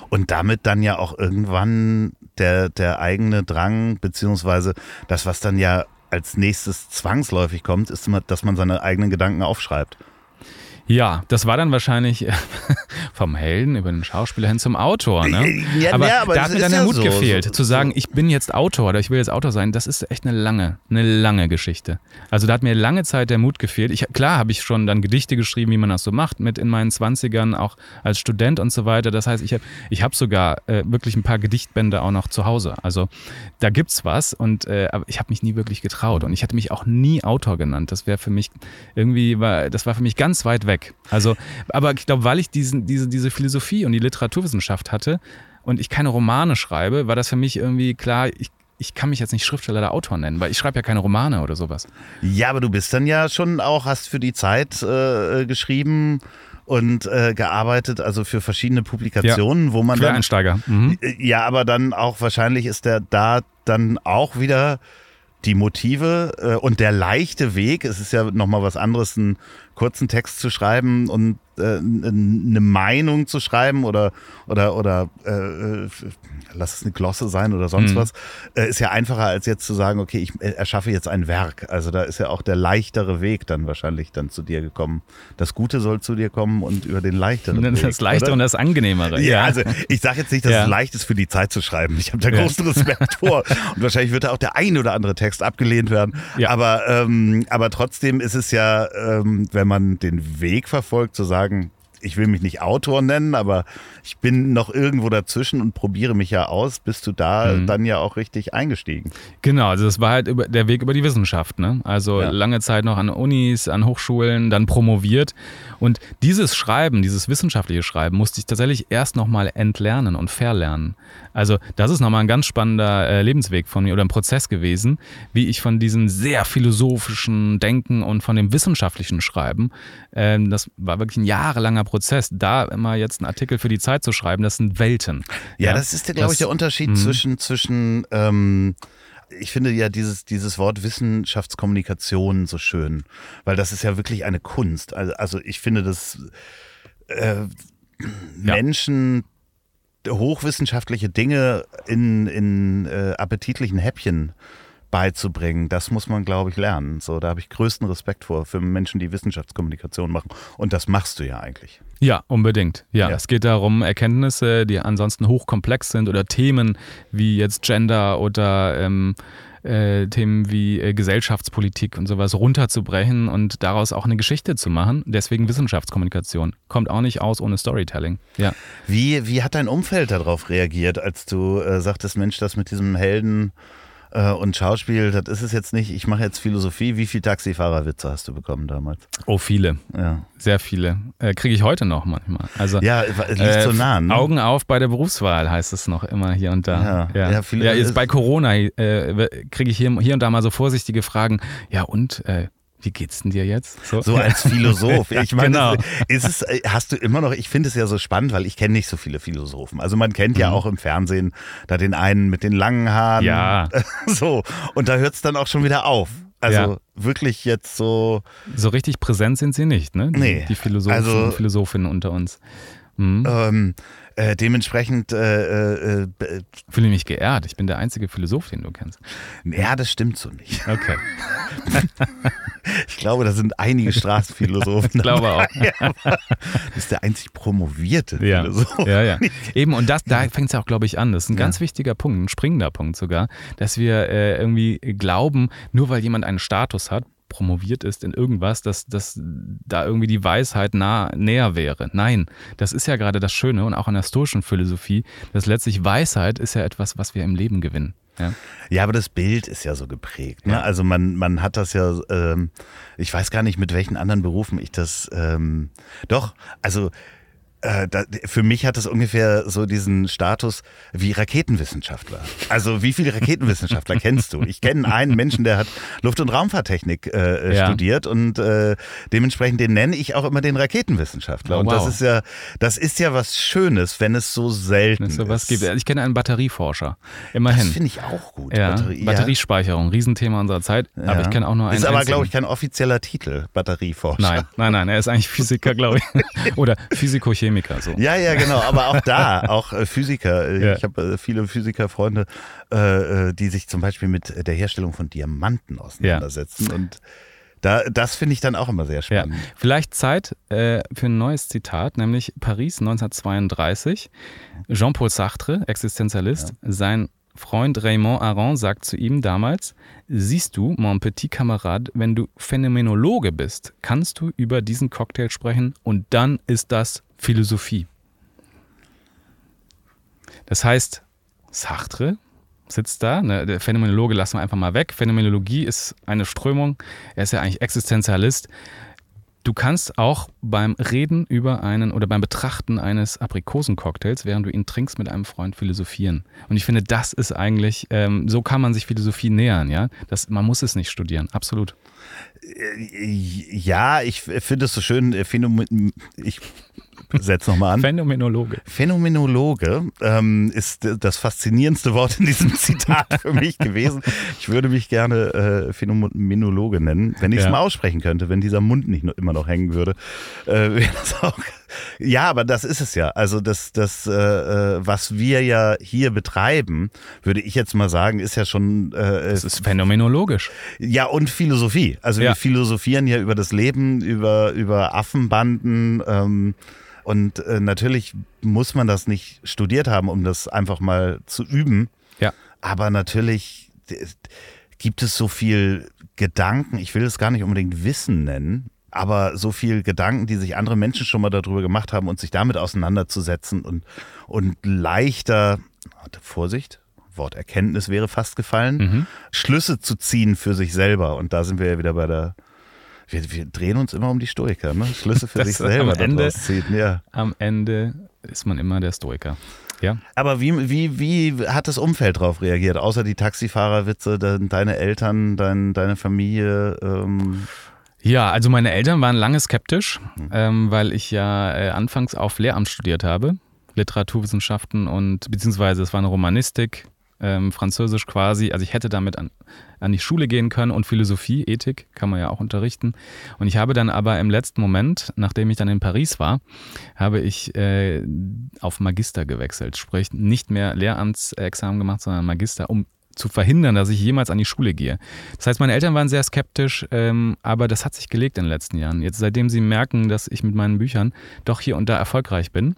Und damit dann ja auch irgendwann der, der eigene Drang, beziehungsweise das, was dann ja als nächstes zwangsläufig kommt, ist, dass man seine eigenen Gedanken aufschreibt. Ja, das war dann wahrscheinlich [LAUGHS] vom Helden über den Schauspieler hin zum Autor. Ne? Ja, aber, ja, aber da es hat mir dann ja der Mut so, gefehlt, so- zu sagen, ich bin jetzt Autor oder ich will jetzt Autor sein. Das ist echt eine lange, eine lange Geschichte. Also da hat mir lange Zeit der Mut gefehlt. Ich, klar habe ich schon dann Gedichte geschrieben, wie man das so macht, mit in meinen Zwanzigern, auch als Student und so weiter. Das heißt, ich habe ich hab sogar äh, wirklich ein paar Gedichtbände auch noch zu Hause. Also da gibt's was und äh, aber ich habe mich nie wirklich getraut und ich hätte mich auch nie Autor genannt. Das wäre für mich irgendwie, war, das war für mich ganz weit weg. Also, aber ich glaube, weil ich diesen, diese, diese Philosophie und die Literaturwissenschaft hatte und ich keine Romane schreibe, war das für mich irgendwie klar, ich, ich kann mich jetzt nicht Schriftsteller oder Autor nennen, weil ich schreibe ja keine Romane oder sowas. Ja, aber du bist dann ja schon auch, hast für die Zeit äh, geschrieben und äh, gearbeitet, also für verschiedene Publikationen, wo man dann Quereinsteiger. Mhm. Ja, aber dann auch wahrscheinlich ist der da dann auch wieder die Motive äh, und der leichte Weg. Es ist ja nochmal was anderes, einen kurzen Text zu schreiben und äh, eine Meinung zu schreiben oder oder oder äh, äh, lass es eine Glosse sein oder sonst Mhm. was. Äh, ist ja einfacher als jetzt zu sagen, okay, ich äh, erschaffe jetzt ein Werk. Also da ist ja auch der leichtere Weg dann wahrscheinlich dann zu dir gekommen. Das Gute soll zu dir kommen und über den leichteren Weg. Das Leichte oder? und das Angenehmere. Ja, also ich sage jetzt nicht, dass Ja. es leicht ist für die Zeit zu schreiben. Ich habe da Ja. großen Respekt vor. Und wahrscheinlich wird da auch der ein oder andere Text abgelehnt werden. Ja. Aber, ähm, aber trotzdem ist es ja, ähm, wenn man den Weg verfolgt, zu sagen, ich will mich nicht Autor nennen, aber ich bin noch irgendwo dazwischen und probiere mich ja aus, bist du da Mhm. dann ja auch richtig eingestiegen. Genau, also das war halt über, der Weg über die Wissenschaft. Ne? Also Ja. lange Zeit noch an Unis, an Hochschulen, dann promoviert. Und dieses Schreiben, dieses wissenschaftliche Schreiben, musste ich tatsächlich erst nochmal entlernen und verlernen. Also das ist nochmal ein ganz spannender äh, Lebensweg von mir oder ein Prozess gewesen, wie ich von diesem sehr philosophischen Denken und von dem wissenschaftlichen Schreiben, ähm, das war wirklich ein jahrelanger Prozess, da immer jetzt einen Artikel für die Zeit zu schreiben, das sind Welten. Ja, das ist, glaube ich, der Unterschied Mhm. zwischen, zwischen ähm, ich finde ja dieses, dieses Wort Wissenschaftskommunikation so schön, weil das ist ja wirklich eine Kunst. Also, also ich finde, dass äh, Menschen hochwissenschaftliche Dinge in, in äh, appetitlichen Häppchen beizubringen, das muss man, glaube ich, lernen. So, da habe ich größten Respekt vor, für Menschen, die Wissenschaftskommunikation machen. Und das machst du ja eigentlich. Ja, unbedingt. Ja, Ja. es geht darum, Erkenntnisse, die ansonsten hochkomplex sind oder Themen wie jetzt Gender oder ähm, äh, Themen wie äh, Gesellschaftspolitik und sowas runterzubrechen und daraus auch eine Geschichte zu machen. Deswegen Wissenschaftskommunikation. Kommt auch nicht aus ohne Storytelling. Ja. Wie, wie hat dein Umfeld darauf reagiert, als du äh, sagtest, Mensch, das mit diesem Helden und Schauspiel, das ist es jetzt nicht, ich mache jetzt Philosophie. Wie viel Taxifahrerwitze hast du bekommen damals? Oh, viele. Ja, Sehr viele. Äh, Kriege ich heute noch manchmal. Also ja es liegt so nah. Ne? Augen auf bei der Berufswahl heißt es noch immer hier und da. Ja, ja. ja, viele- ja jetzt bei Corona äh, kriege ich hier, hier und da mal so vorsichtige Fragen. Ja und äh, wie geht's denn dir jetzt? So als Philosoph. [LAUGHS] Ich meine, Genau. ist es, äh, hast du immer noch, ich finde es ja so spannend, weil ich kenne nicht so viele Philosophen. Also man kennt ja Mhm. auch im Fernsehen da den einen mit den langen Haaren. Ja. [LAUGHS] So. Und da hört es dann auch schon wieder auf. Also Ja. wirklich jetzt so. So richtig präsent sind sie nicht, ne? Die, Nee, die Philosophen also- und Philosophinnen unter uns. Mhm. Ähm, äh, dementsprechend äh, äh, äh, Fühle mich geehrt. Ich bin der einzige Philosoph, den du kennst. ja, das stimmt so nicht. Okay. [LAUGHS] Ich glaube, da sind einige Straßenphilosophen. Ich glaube auch. [LAUGHS] das ist der einzig promovierte Ja. Philosoph. Ja, ja. [LAUGHS] Eben, und das, da fängt es auch, glaube ich, an. Das ist ein Ja. ganz wichtiger Punkt, ein springender Punkt sogar, dass wir äh, irgendwie glauben, nur weil jemand einen Status hat, promoviert ist in irgendwas, dass, dass da irgendwie die Weisheit nah, näher wäre. Nein, das ist ja gerade das Schöne und auch an der stoischen Philosophie, dass letztlich Weisheit ist ja etwas, was wir im Leben gewinnen. Ja? Ja, aber das Bild ist ja so geprägt. Ne? Ja. Also man, man hat das ja, ähm, ich weiß gar nicht, mit welchen anderen Berufen ich das, ähm, doch, also äh, da, für mich hat es ungefähr so diesen Status wie Raketenwissenschaftler. Also wie viele Raketenwissenschaftler [LAUGHS] kennst du? Ich kenne einen Menschen, der hat Luft- und Raumfahrttechnik äh, Ja. studiert und äh, dementsprechend den nenne ich auch immer den Raketenwissenschaftler. Oh, und das wow. ist ja, das ist ja was Schönes, wenn es so selten es sowas ist. gibt. Ich kenne einen Batterieforscher. das Immerhin. finde ich auch gut. ja, Batterie- ja. Batteriespeicherung, Riesenthema unserer Zeit. Aber Ja. ich kenne auch nur einen. Ist aber, glaube ich, kein offizieller Titel, Batterieforscher. Nein, nein, nein, er ist eigentlich Physiker, glaube ich. [LAUGHS] Oder Physikochemiker, so. Ja, ja, genau. Aber auch da, [LAUGHS] auch äh, Physiker. Ja. Ich habe äh, viele Physikerfreunde, äh, die sich zum Beispiel mit der Herstellung von Diamanten auseinandersetzen. Und da, das finde ich dann auch immer sehr Ja, spannend. vielleicht Zeit äh, für ein neues Zitat, nämlich Paris 1932. Jean-Paul Sartre, Existenzialist, sein Freund Raymond Aron sagt zu ihm damals, siehst du, mon petit Kamerad, wenn du Phänomenologe bist, kannst du über diesen Cocktail sprechen und dann ist das Philosophie. Das heißt, Sartre sitzt da, ne, der Phänomenologe lassen wir einfach mal weg. Phänomenologie ist eine Strömung, er ist ja eigentlich Existenzialist. Du kannst auch beim Reden über einen oder beim Betrachten eines Aprikosencocktails, während du ihn trinkst, mit einem Freund philosophieren. Und ich finde, das ist eigentlich, ähm, so kann man sich Philosophie nähern, ja. Das, man muss es nicht studieren, absolut. Ja, ich finde es so schön. äh, Phänomen ich setze nochmal an. Phänomenologe. Phänomenologe ähm, ist das faszinierendste Wort in diesem [LAUGHS] Zitat für mich gewesen. Ich würde mich gerne äh, Phänomenologe nennen, wenn ich es Ja. mal aussprechen könnte, wenn dieser Mund nicht nur immer noch hängen würde. Äh, [LAUGHS] auch, ja, aber das ist es ja. Also das, das äh, äh, was wir ja hier betreiben, würde ich jetzt mal sagen, ist ja schon äh, Das ist phänomenologisch. ja, und Philosophie. Also Ja. wir philosophieren ja über das Leben, über, über Affenbanden. Ähm, und äh, natürlich muss man das nicht studiert haben, um das einfach mal zu üben. Ja. Aber natürlich gibt es so viel Gedanken, ich will es gar nicht unbedingt Wissen nennen, aber so viel Gedanken, die sich andere Menschen schon mal darüber gemacht haben und sich damit auseinanderzusetzen und, und leichter, Vorsicht, Wort Erkenntnis wäre fast gefallen, Mhm. Schlüsse zu ziehen für sich selber. Und da sind wir ja wieder bei der. Wir, wir drehen uns immer um die Stoiker, ne? Schlüsse für Das sich ist am selber Ende- ziehen. Ja. Am Ende ist man immer der Stoiker. Ja. Aber wie, wie, wie hat das Umfeld darauf reagiert? Außer die Taxifahrerwitze, de, deine Eltern, dein, deine Familie. Ähm, Ja, also meine Eltern waren lange skeptisch, Mhm. ähm, weil ich ja äh, anfangs auf Lehramt studiert habe, Literaturwissenschaften und beziehungsweise es war eine Romanistik, ähm, Französisch quasi. Also ich hätte damit an, an die Schule gehen können und Philosophie, Ethik kann man ja auch unterrichten. Und ich habe dann aber im letzten Moment, nachdem ich dann in Paris war, habe ich äh, auf Magister gewechselt, sprich nicht mehr Lehramtsexamen gemacht, sondern Magister, um zu verhindern, dass ich jemals an die Schule gehe. Das heißt, meine Eltern waren sehr skeptisch, ähm, aber das hat sich gelegt in den letzten Jahren. Jetzt, seitdem sie merken, dass ich mit meinen Büchern doch hier und da erfolgreich bin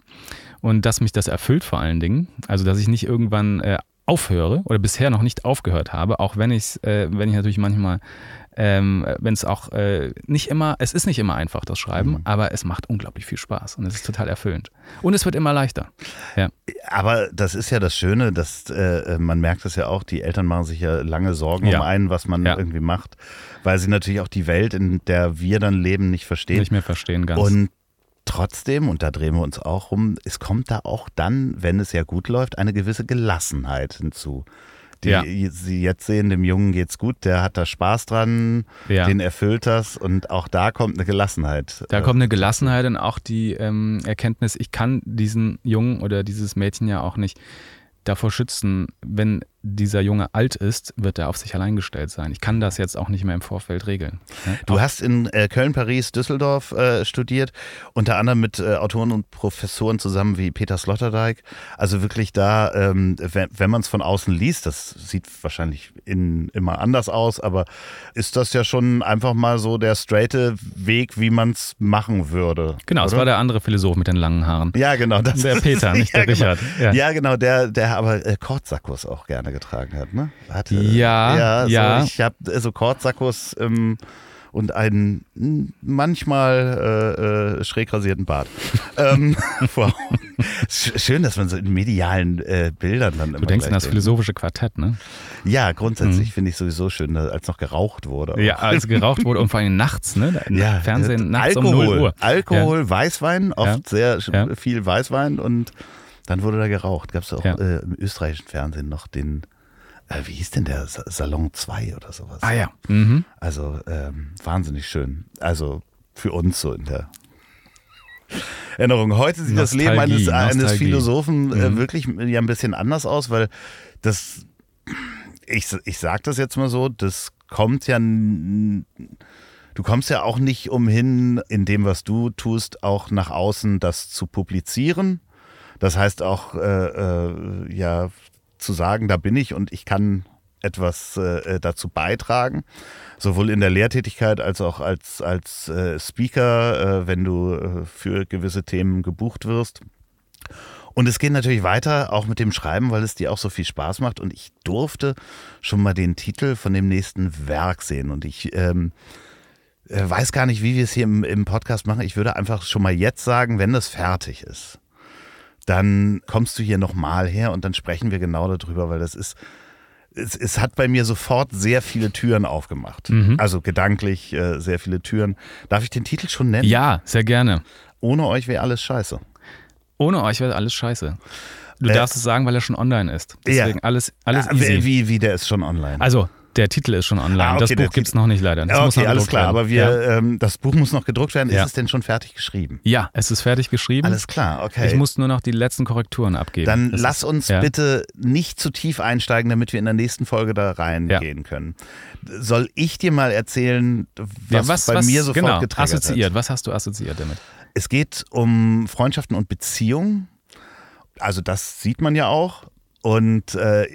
und dass mich das erfüllt vor allen Dingen, also dass ich nicht irgendwann äh, aufhöre oder bisher noch nicht aufgehört habe, auch wenn ich äh, wenn ich natürlich manchmal, ähm, wenn es auch äh, nicht immer, es ist nicht immer einfach das Schreiben, aber es macht unglaublich viel Spaß und es ist total erfüllend und es wird immer leichter. Ja, aber das ist ja das Schöne, dass äh, man merkt es ja auch, die Eltern machen sich ja lange Sorgen Ja. um einen, was man Ja. irgendwie macht, weil sie natürlich auch die Welt, in der wir dann leben, nicht verstehen. nicht mehr verstehen ganz. Und trotzdem, und da drehen wir uns auch rum, es kommt da auch dann, wenn es ja gut läuft, eine gewisse Gelassenheit hinzu. Die Ja. Sie jetzt sehen, dem Jungen geht's gut, der hat da Spaß dran, Ja. den erfüllt das und auch da kommt eine Gelassenheit. Da Äh, kommt eine Gelassenheit und auch die ähm, Erkenntnis, ich kann diesen Jungen oder dieses Mädchen ja auch nicht davor schützen, wenn dieser Junge alt ist, wird er auf sich allein gestellt sein. Ich kann das jetzt auch nicht mehr im Vorfeld regeln. Ne? Du hast in äh, Köln, Paris, Düsseldorf äh, studiert, unter anderem mit äh, Autoren und Professoren zusammen wie Peter Sloterdijk. Also wirklich da, ähm, wenn, wenn man es von außen liest, das sieht wahrscheinlich in, immer anders aus, aber ist das ja schon einfach mal so der straighte Weg, wie man es machen würde. Genau, es war der andere Philosoph mit den langen Haaren. Ja, genau. Das der Peter, [LAUGHS] nicht ja, der genau. Richard. Ja. ja. genau, der, der aber äh, Kordsackos auch gerne getragen hat, ne? Hatte, ja, ja. ja. So, ich habe so also Kordsackos ähm, und einen manchmal äh, äh, schräg rasierten Bart. [LAUGHS] ähm, [LAUGHS] wow. Schön, dass man so in medialen äh, Bildern dann du immer. Du denkst an das philosophische Quartett, ne? Ja, grundsätzlich mhm. finde ich sowieso schön, als noch geraucht wurde. Ja, als geraucht wurde und vor allem nachts, ne? [LAUGHS] Ja, Fernsehen nachts Alkohol, um 0 Uhr. Alkohol, ja. Weißwein, oft ja. sehr ja. viel Weißwein und dann wurde da geraucht. Gab es auch äh, im österreichischen Fernsehen noch den äh, wie hieß denn der Salon 2 oder sowas? Ah ja. Mhm. Also ähm, wahnsinnig schön. Also für uns so in der Erinnerung. Heute sieht Nostalgie, das Leben eines, eines Philosophen äh, mhm. wirklich ja ein bisschen anders aus, weil das, ich, ich sage das jetzt mal so, das kommt ja, du kommst ja auch nicht umhin, in dem, was du tust, auch nach außen das zu publizieren. Das heißt auch, äh, äh, ja, zu sagen, da bin ich und ich kann etwas äh, dazu beitragen, sowohl in der Lehrtätigkeit als auch als, als äh, Speaker, äh, wenn du äh, für gewisse Themen gebucht wirst. Und es geht natürlich weiter, auch mit dem Schreiben, weil es dir auch so viel Spaß macht. Und ich durfte schon mal den Titel von dem nächsten Werk sehen. Und ich ähm, äh, weiß gar nicht, wie wir es hier im, im Podcast machen. Ich würde einfach schon mal jetzt sagen, wenn das fertig ist, dann kommst du hier nochmal her und dann sprechen wir genau darüber, weil das ist, es, es hat bei mir sofort sehr viele Türen aufgemacht. Mhm. Also gedanklich äh, sehr viele Türen. Darf ich den Titel schon nennen? Ja, sehr gerne. Ohne euch wäre alles scheiße. Ohne euch wäre alles scheiße. Du äh, darfst es sagen, weil er schon online ist. Deswegen ja. alles, alles ja, easy. Wie, wie, der ist schon online? Also, der Titel ist schon online. Ah, okay, das Buch gibt es noch nicht leider. Das okay, alles klar. Werden. Aber wir, ja. ähm, das Buch muss noch gedruckt werden. Ist ja. es denn schon fertig geschrieben? Ja, es ist fertig geschrieben. Alles klar, okay. Ich muss nur noch die letzten Korrekturen abgeben. Dann das lass ist, uns ja. bitte nicht zu tief einsteigen, damit wir in der nächsten Folge da reingehen können. Soll ich dir mal erzählen, was, was bei was, mir sofort genau, getriggert assoziiert. Hat? Was hast du assoziiert damit? Es geht um Freundschaften und Beziehungen. Also das sieht man ja auch. Und äh,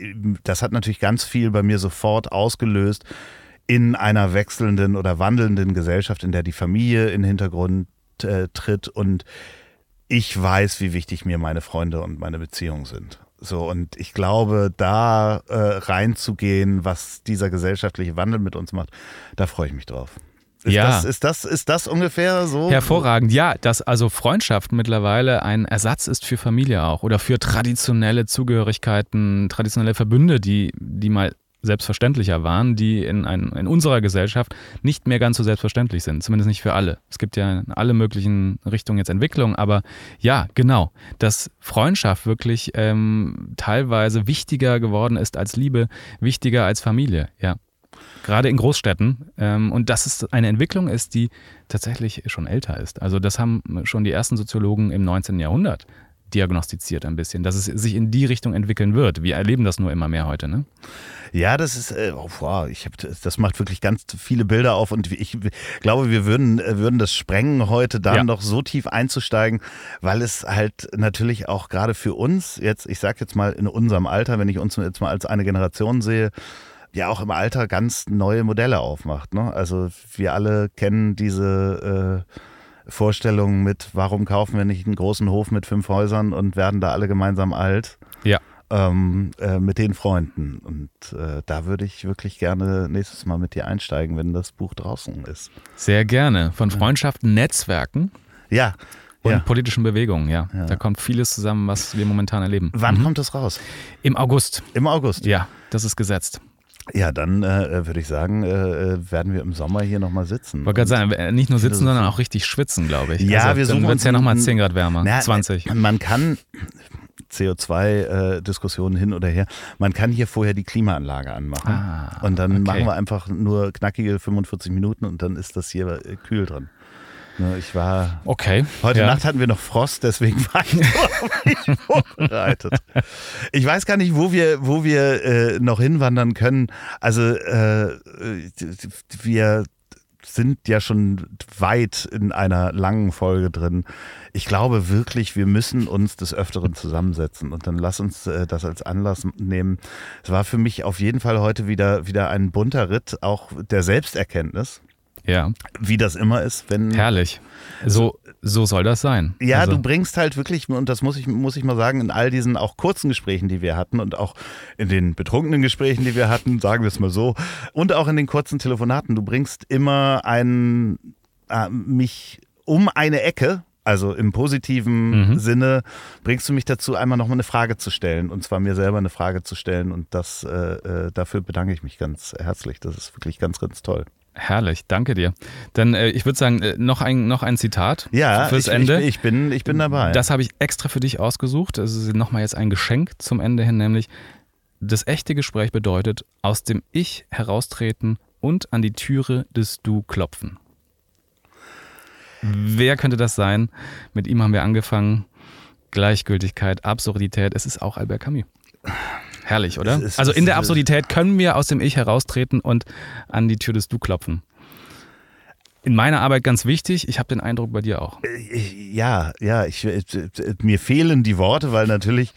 das hat natürlich ganz viel bei mir sofort ausgelöst in einer wechselnden oder wandelnden Gesellschaft, in der die Familie in den Hintergrund äh, tritt und ich weiß, wie wichtig mir meine Freunde und meine Beziehungen sind. So, und ich glaube, da äh, reinzugehen, was dieser gesellschaftliche Wandel mit uns macht, da freue ich mich drauf. Ist ja. Das, ist, das, ist das ungefähr so? Hervorragend, ja, dass also Freundschaft mittlerweile ein Ersatz ist für Familie auch oder für traditionelle Zugehörigkeiten, traditionelle Verbünde, die, die mal selbstverständlicher waren, die in, ein, in unserer Gesellschaft nicht mehr ganz so selbstverständlich sind. Zumindest nicht für alle. Es gibt ja in alle möglichen Richtungen jetzt Entwicklungen, aber ja, genau, dass Freundschaft wirklich ähm, teilweise wichtiger geworden ist als Liebe, wichtiger als Familie, ja gerade in Großstädten. Ähm, und dass es eine Entwicklung ist, die tatsächlich schon älter ist. Also das haben schon die ersten Soziologen im 19. Jahrhundert diagnostiziert ein bisschen, dass es sich in die Richtung entwickeln wird. Wir erleben das nur immer mehr heute, ne? Ja, das ist, äh, oh, wow, ich hab, das macht wirklich ganz viele Bilder auf und ich glaube, wir würden, äh, würden das sprengen, heute da ja. noch so tief einzusteigen, weil es halt natürlich auch gerade für uns jetzt, ich sag jetzt mal in unserem Alter, wenn ich uns jetzt mal als eine Generation sehe, ja auch im Alter ganz neue Modelle aufmacht. Ne? Also wir alle kennen diese äh, Vorstellung mit, warum kaufen wir nicht einen großen Hof mit fünf Häusern und werden da alle gemeinsam alt? Ja. Ähm, äh, mit den Freunden. Und äh, da würde ich wirklich gerne nächstes Mal mit dir einsteigen, wenn das Buch draußen ist. Sehr gerne. Von Freundschaften, Netzwerken. Ja. Und ja. politischen Bewegungen, ja. ja. Da kommt vieles zusammen, was wir momentan erleben. Wann mhm. kommt es raus? Im August. Im August? Ja, das ist gesetzt. Ja, dann äh, würde ich sagen, äh, äh werden wir im Sommer hier nochmal sitzen. Wollte gerade sagen, äh, nicht nur sitzen, sondern auch richtig schwitzen, glaube ich. Ja, also, wir suchen dann uns ja nochmal 10 Grad wärmer, na, 20. Man kann CO2-Diskussionen hin oder her. Man kann hier vorher die Klimaanlage anmachen. Ah, und dann okay. machen wir einfach nur knackige 45 Minuten und dann ist das hier äh, kühl drin. Ne, ich war. Okay. Heute ja. Nacht hatten wir noch Frost, deswegen war ich noch [LAUGHS] nicht vorbereitet. Ich weiß gar nicht, wo wir, wo wir äh, noch hinwandern können. Also äh, wir sind ja schon weit in einer langen Folge drin. Ich glaube wirklich, wir müssen uns des Öfteren zusammensetzen und dann lass uns äh, das als Anlass nehmen. Es war für mich auf jeden Fall heute wieder, wieder ein bunter Ritt, auch der Selbsterkenntnis. Ja. Wie das immer ist, wenn. Herrlich. So, so soll das sein. Ja, also. du bringst halt wirklich, und das muss ich, muss ich mal sagen, in all diesen auch kurzen Gesprächen, die wir hatten und auch in den betrunkenen Gesprächen, die wir hatten, sagen wir es mal so, und auch in den kurzen Telefonaten, du bringst immer einen, äh, mich um eine Ecke, also im positiven mhm. Sinne, bringst du mich dazu, einmal nochmal eine Frage zu stellen. Und zwar mir selber eine Frage zu stellen. Und das, äh, äh dafür bedanke ich mich ganz herzlich. Das ist wirklich ganz, ganz toll. Herrlich, danke dir. Dann, äh, ich würde sagen, äh, noch, ein, noch ein Zitat ja, fürs ich, Ende. Ich, ich, bin, ich bin dabei. Das habe ich extra für dich ausgesucht. Das ist nochmal jetzt ein Geschenk zum Ende hin, nämlich das echte Gespräch bedeutet, aus dem Ich heraustreten und an die Türe des Du klopfen. Wer könnte das sein? Mit ihm haben wir angefangen. Gleichgültigkeit, Absurdität, es ist auch Albert Camus. Herrlich, oder? Ist, also in der Absurdität können wir aus dem Ich heraustreten und an die Tür des Du klopfen. In meiner Arbeit ganz wichtig, ich habe den Eindruck bei dir auch. Äh, ja, ja, ich, äh, mir fehlen die Worte, weil natürlich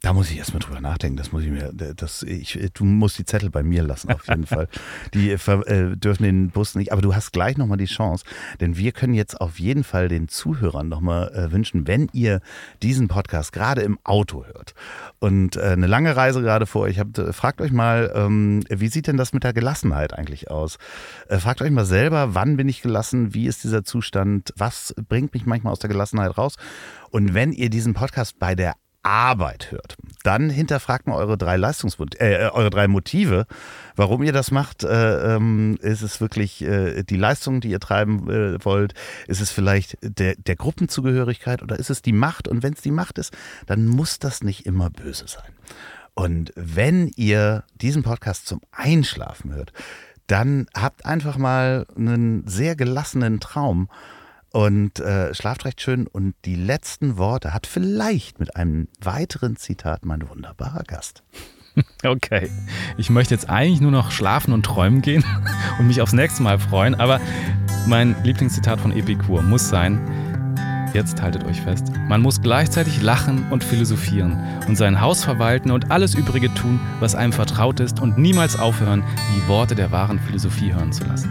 da muss ich erstmal drüber nachdenken. Das muss ich mir, das, ich, du musst die Zettel bei mir lassen, auf jeden [LAUGHS] Fall. Die äh, dürfen den Bus nicht, aber du hast gleich nochmal die Chance, denn wir können jetzt auf jeden Fall den Zuhörern nochmal äh, wünschen, wenn ihr diesen Podcast gerade im Auto hört und äh, eine lange Reise gerade vor euch habt, äh, fragt euch mal, ähm, wie sieht denn das mit der Gelassenheit eigentlich aus? Äh, fragt euch mal selber, wann bin ich gelassen? Wie ist dieser Zustand? Was bringt mich manchmal aus der Gelassenheit raus? Und wenn ihr diesen Podcast bei der Arbeit hört, dann hinterfragt mal eure drei Leistungsmotive, äh, eure drei Motive, warum ihr das macht. Äh, ähm, ist es wirklich äh, die Leistung, die ihr treiben äh, wollt? Ist es vielleicht der, der Gruppenzugehörigkeit oder ist es die Macht? Und wenn es die Macht ist, dann muss das nicht immer böse sein. Und wenn ihr diesen Podcast zum Einschlafen hört, dann habt einfach mal einen sehr gelassenen Traum und äh, schlaft recht schön. Und die letzten Worte hat vielleicht mit einem weiteren Zitat mein wunderbarer Gast. [LAUGHS] Okay. Ich möchte jetzt eigentlich nur noch schlafen und träumen gehen [LAUGHS] und mich aufs nächste Mal freuen. Aber mein Lieblingszitat von Epikur muss sein, jetzt haltet euch fest, man muss gleichzeitig lachen und philosophieren und sein Haus verwalten und alles Übrige tun, was einem vertraut ist und niemals aufhören, die Worte der wahren Philosophie hören zu lassen.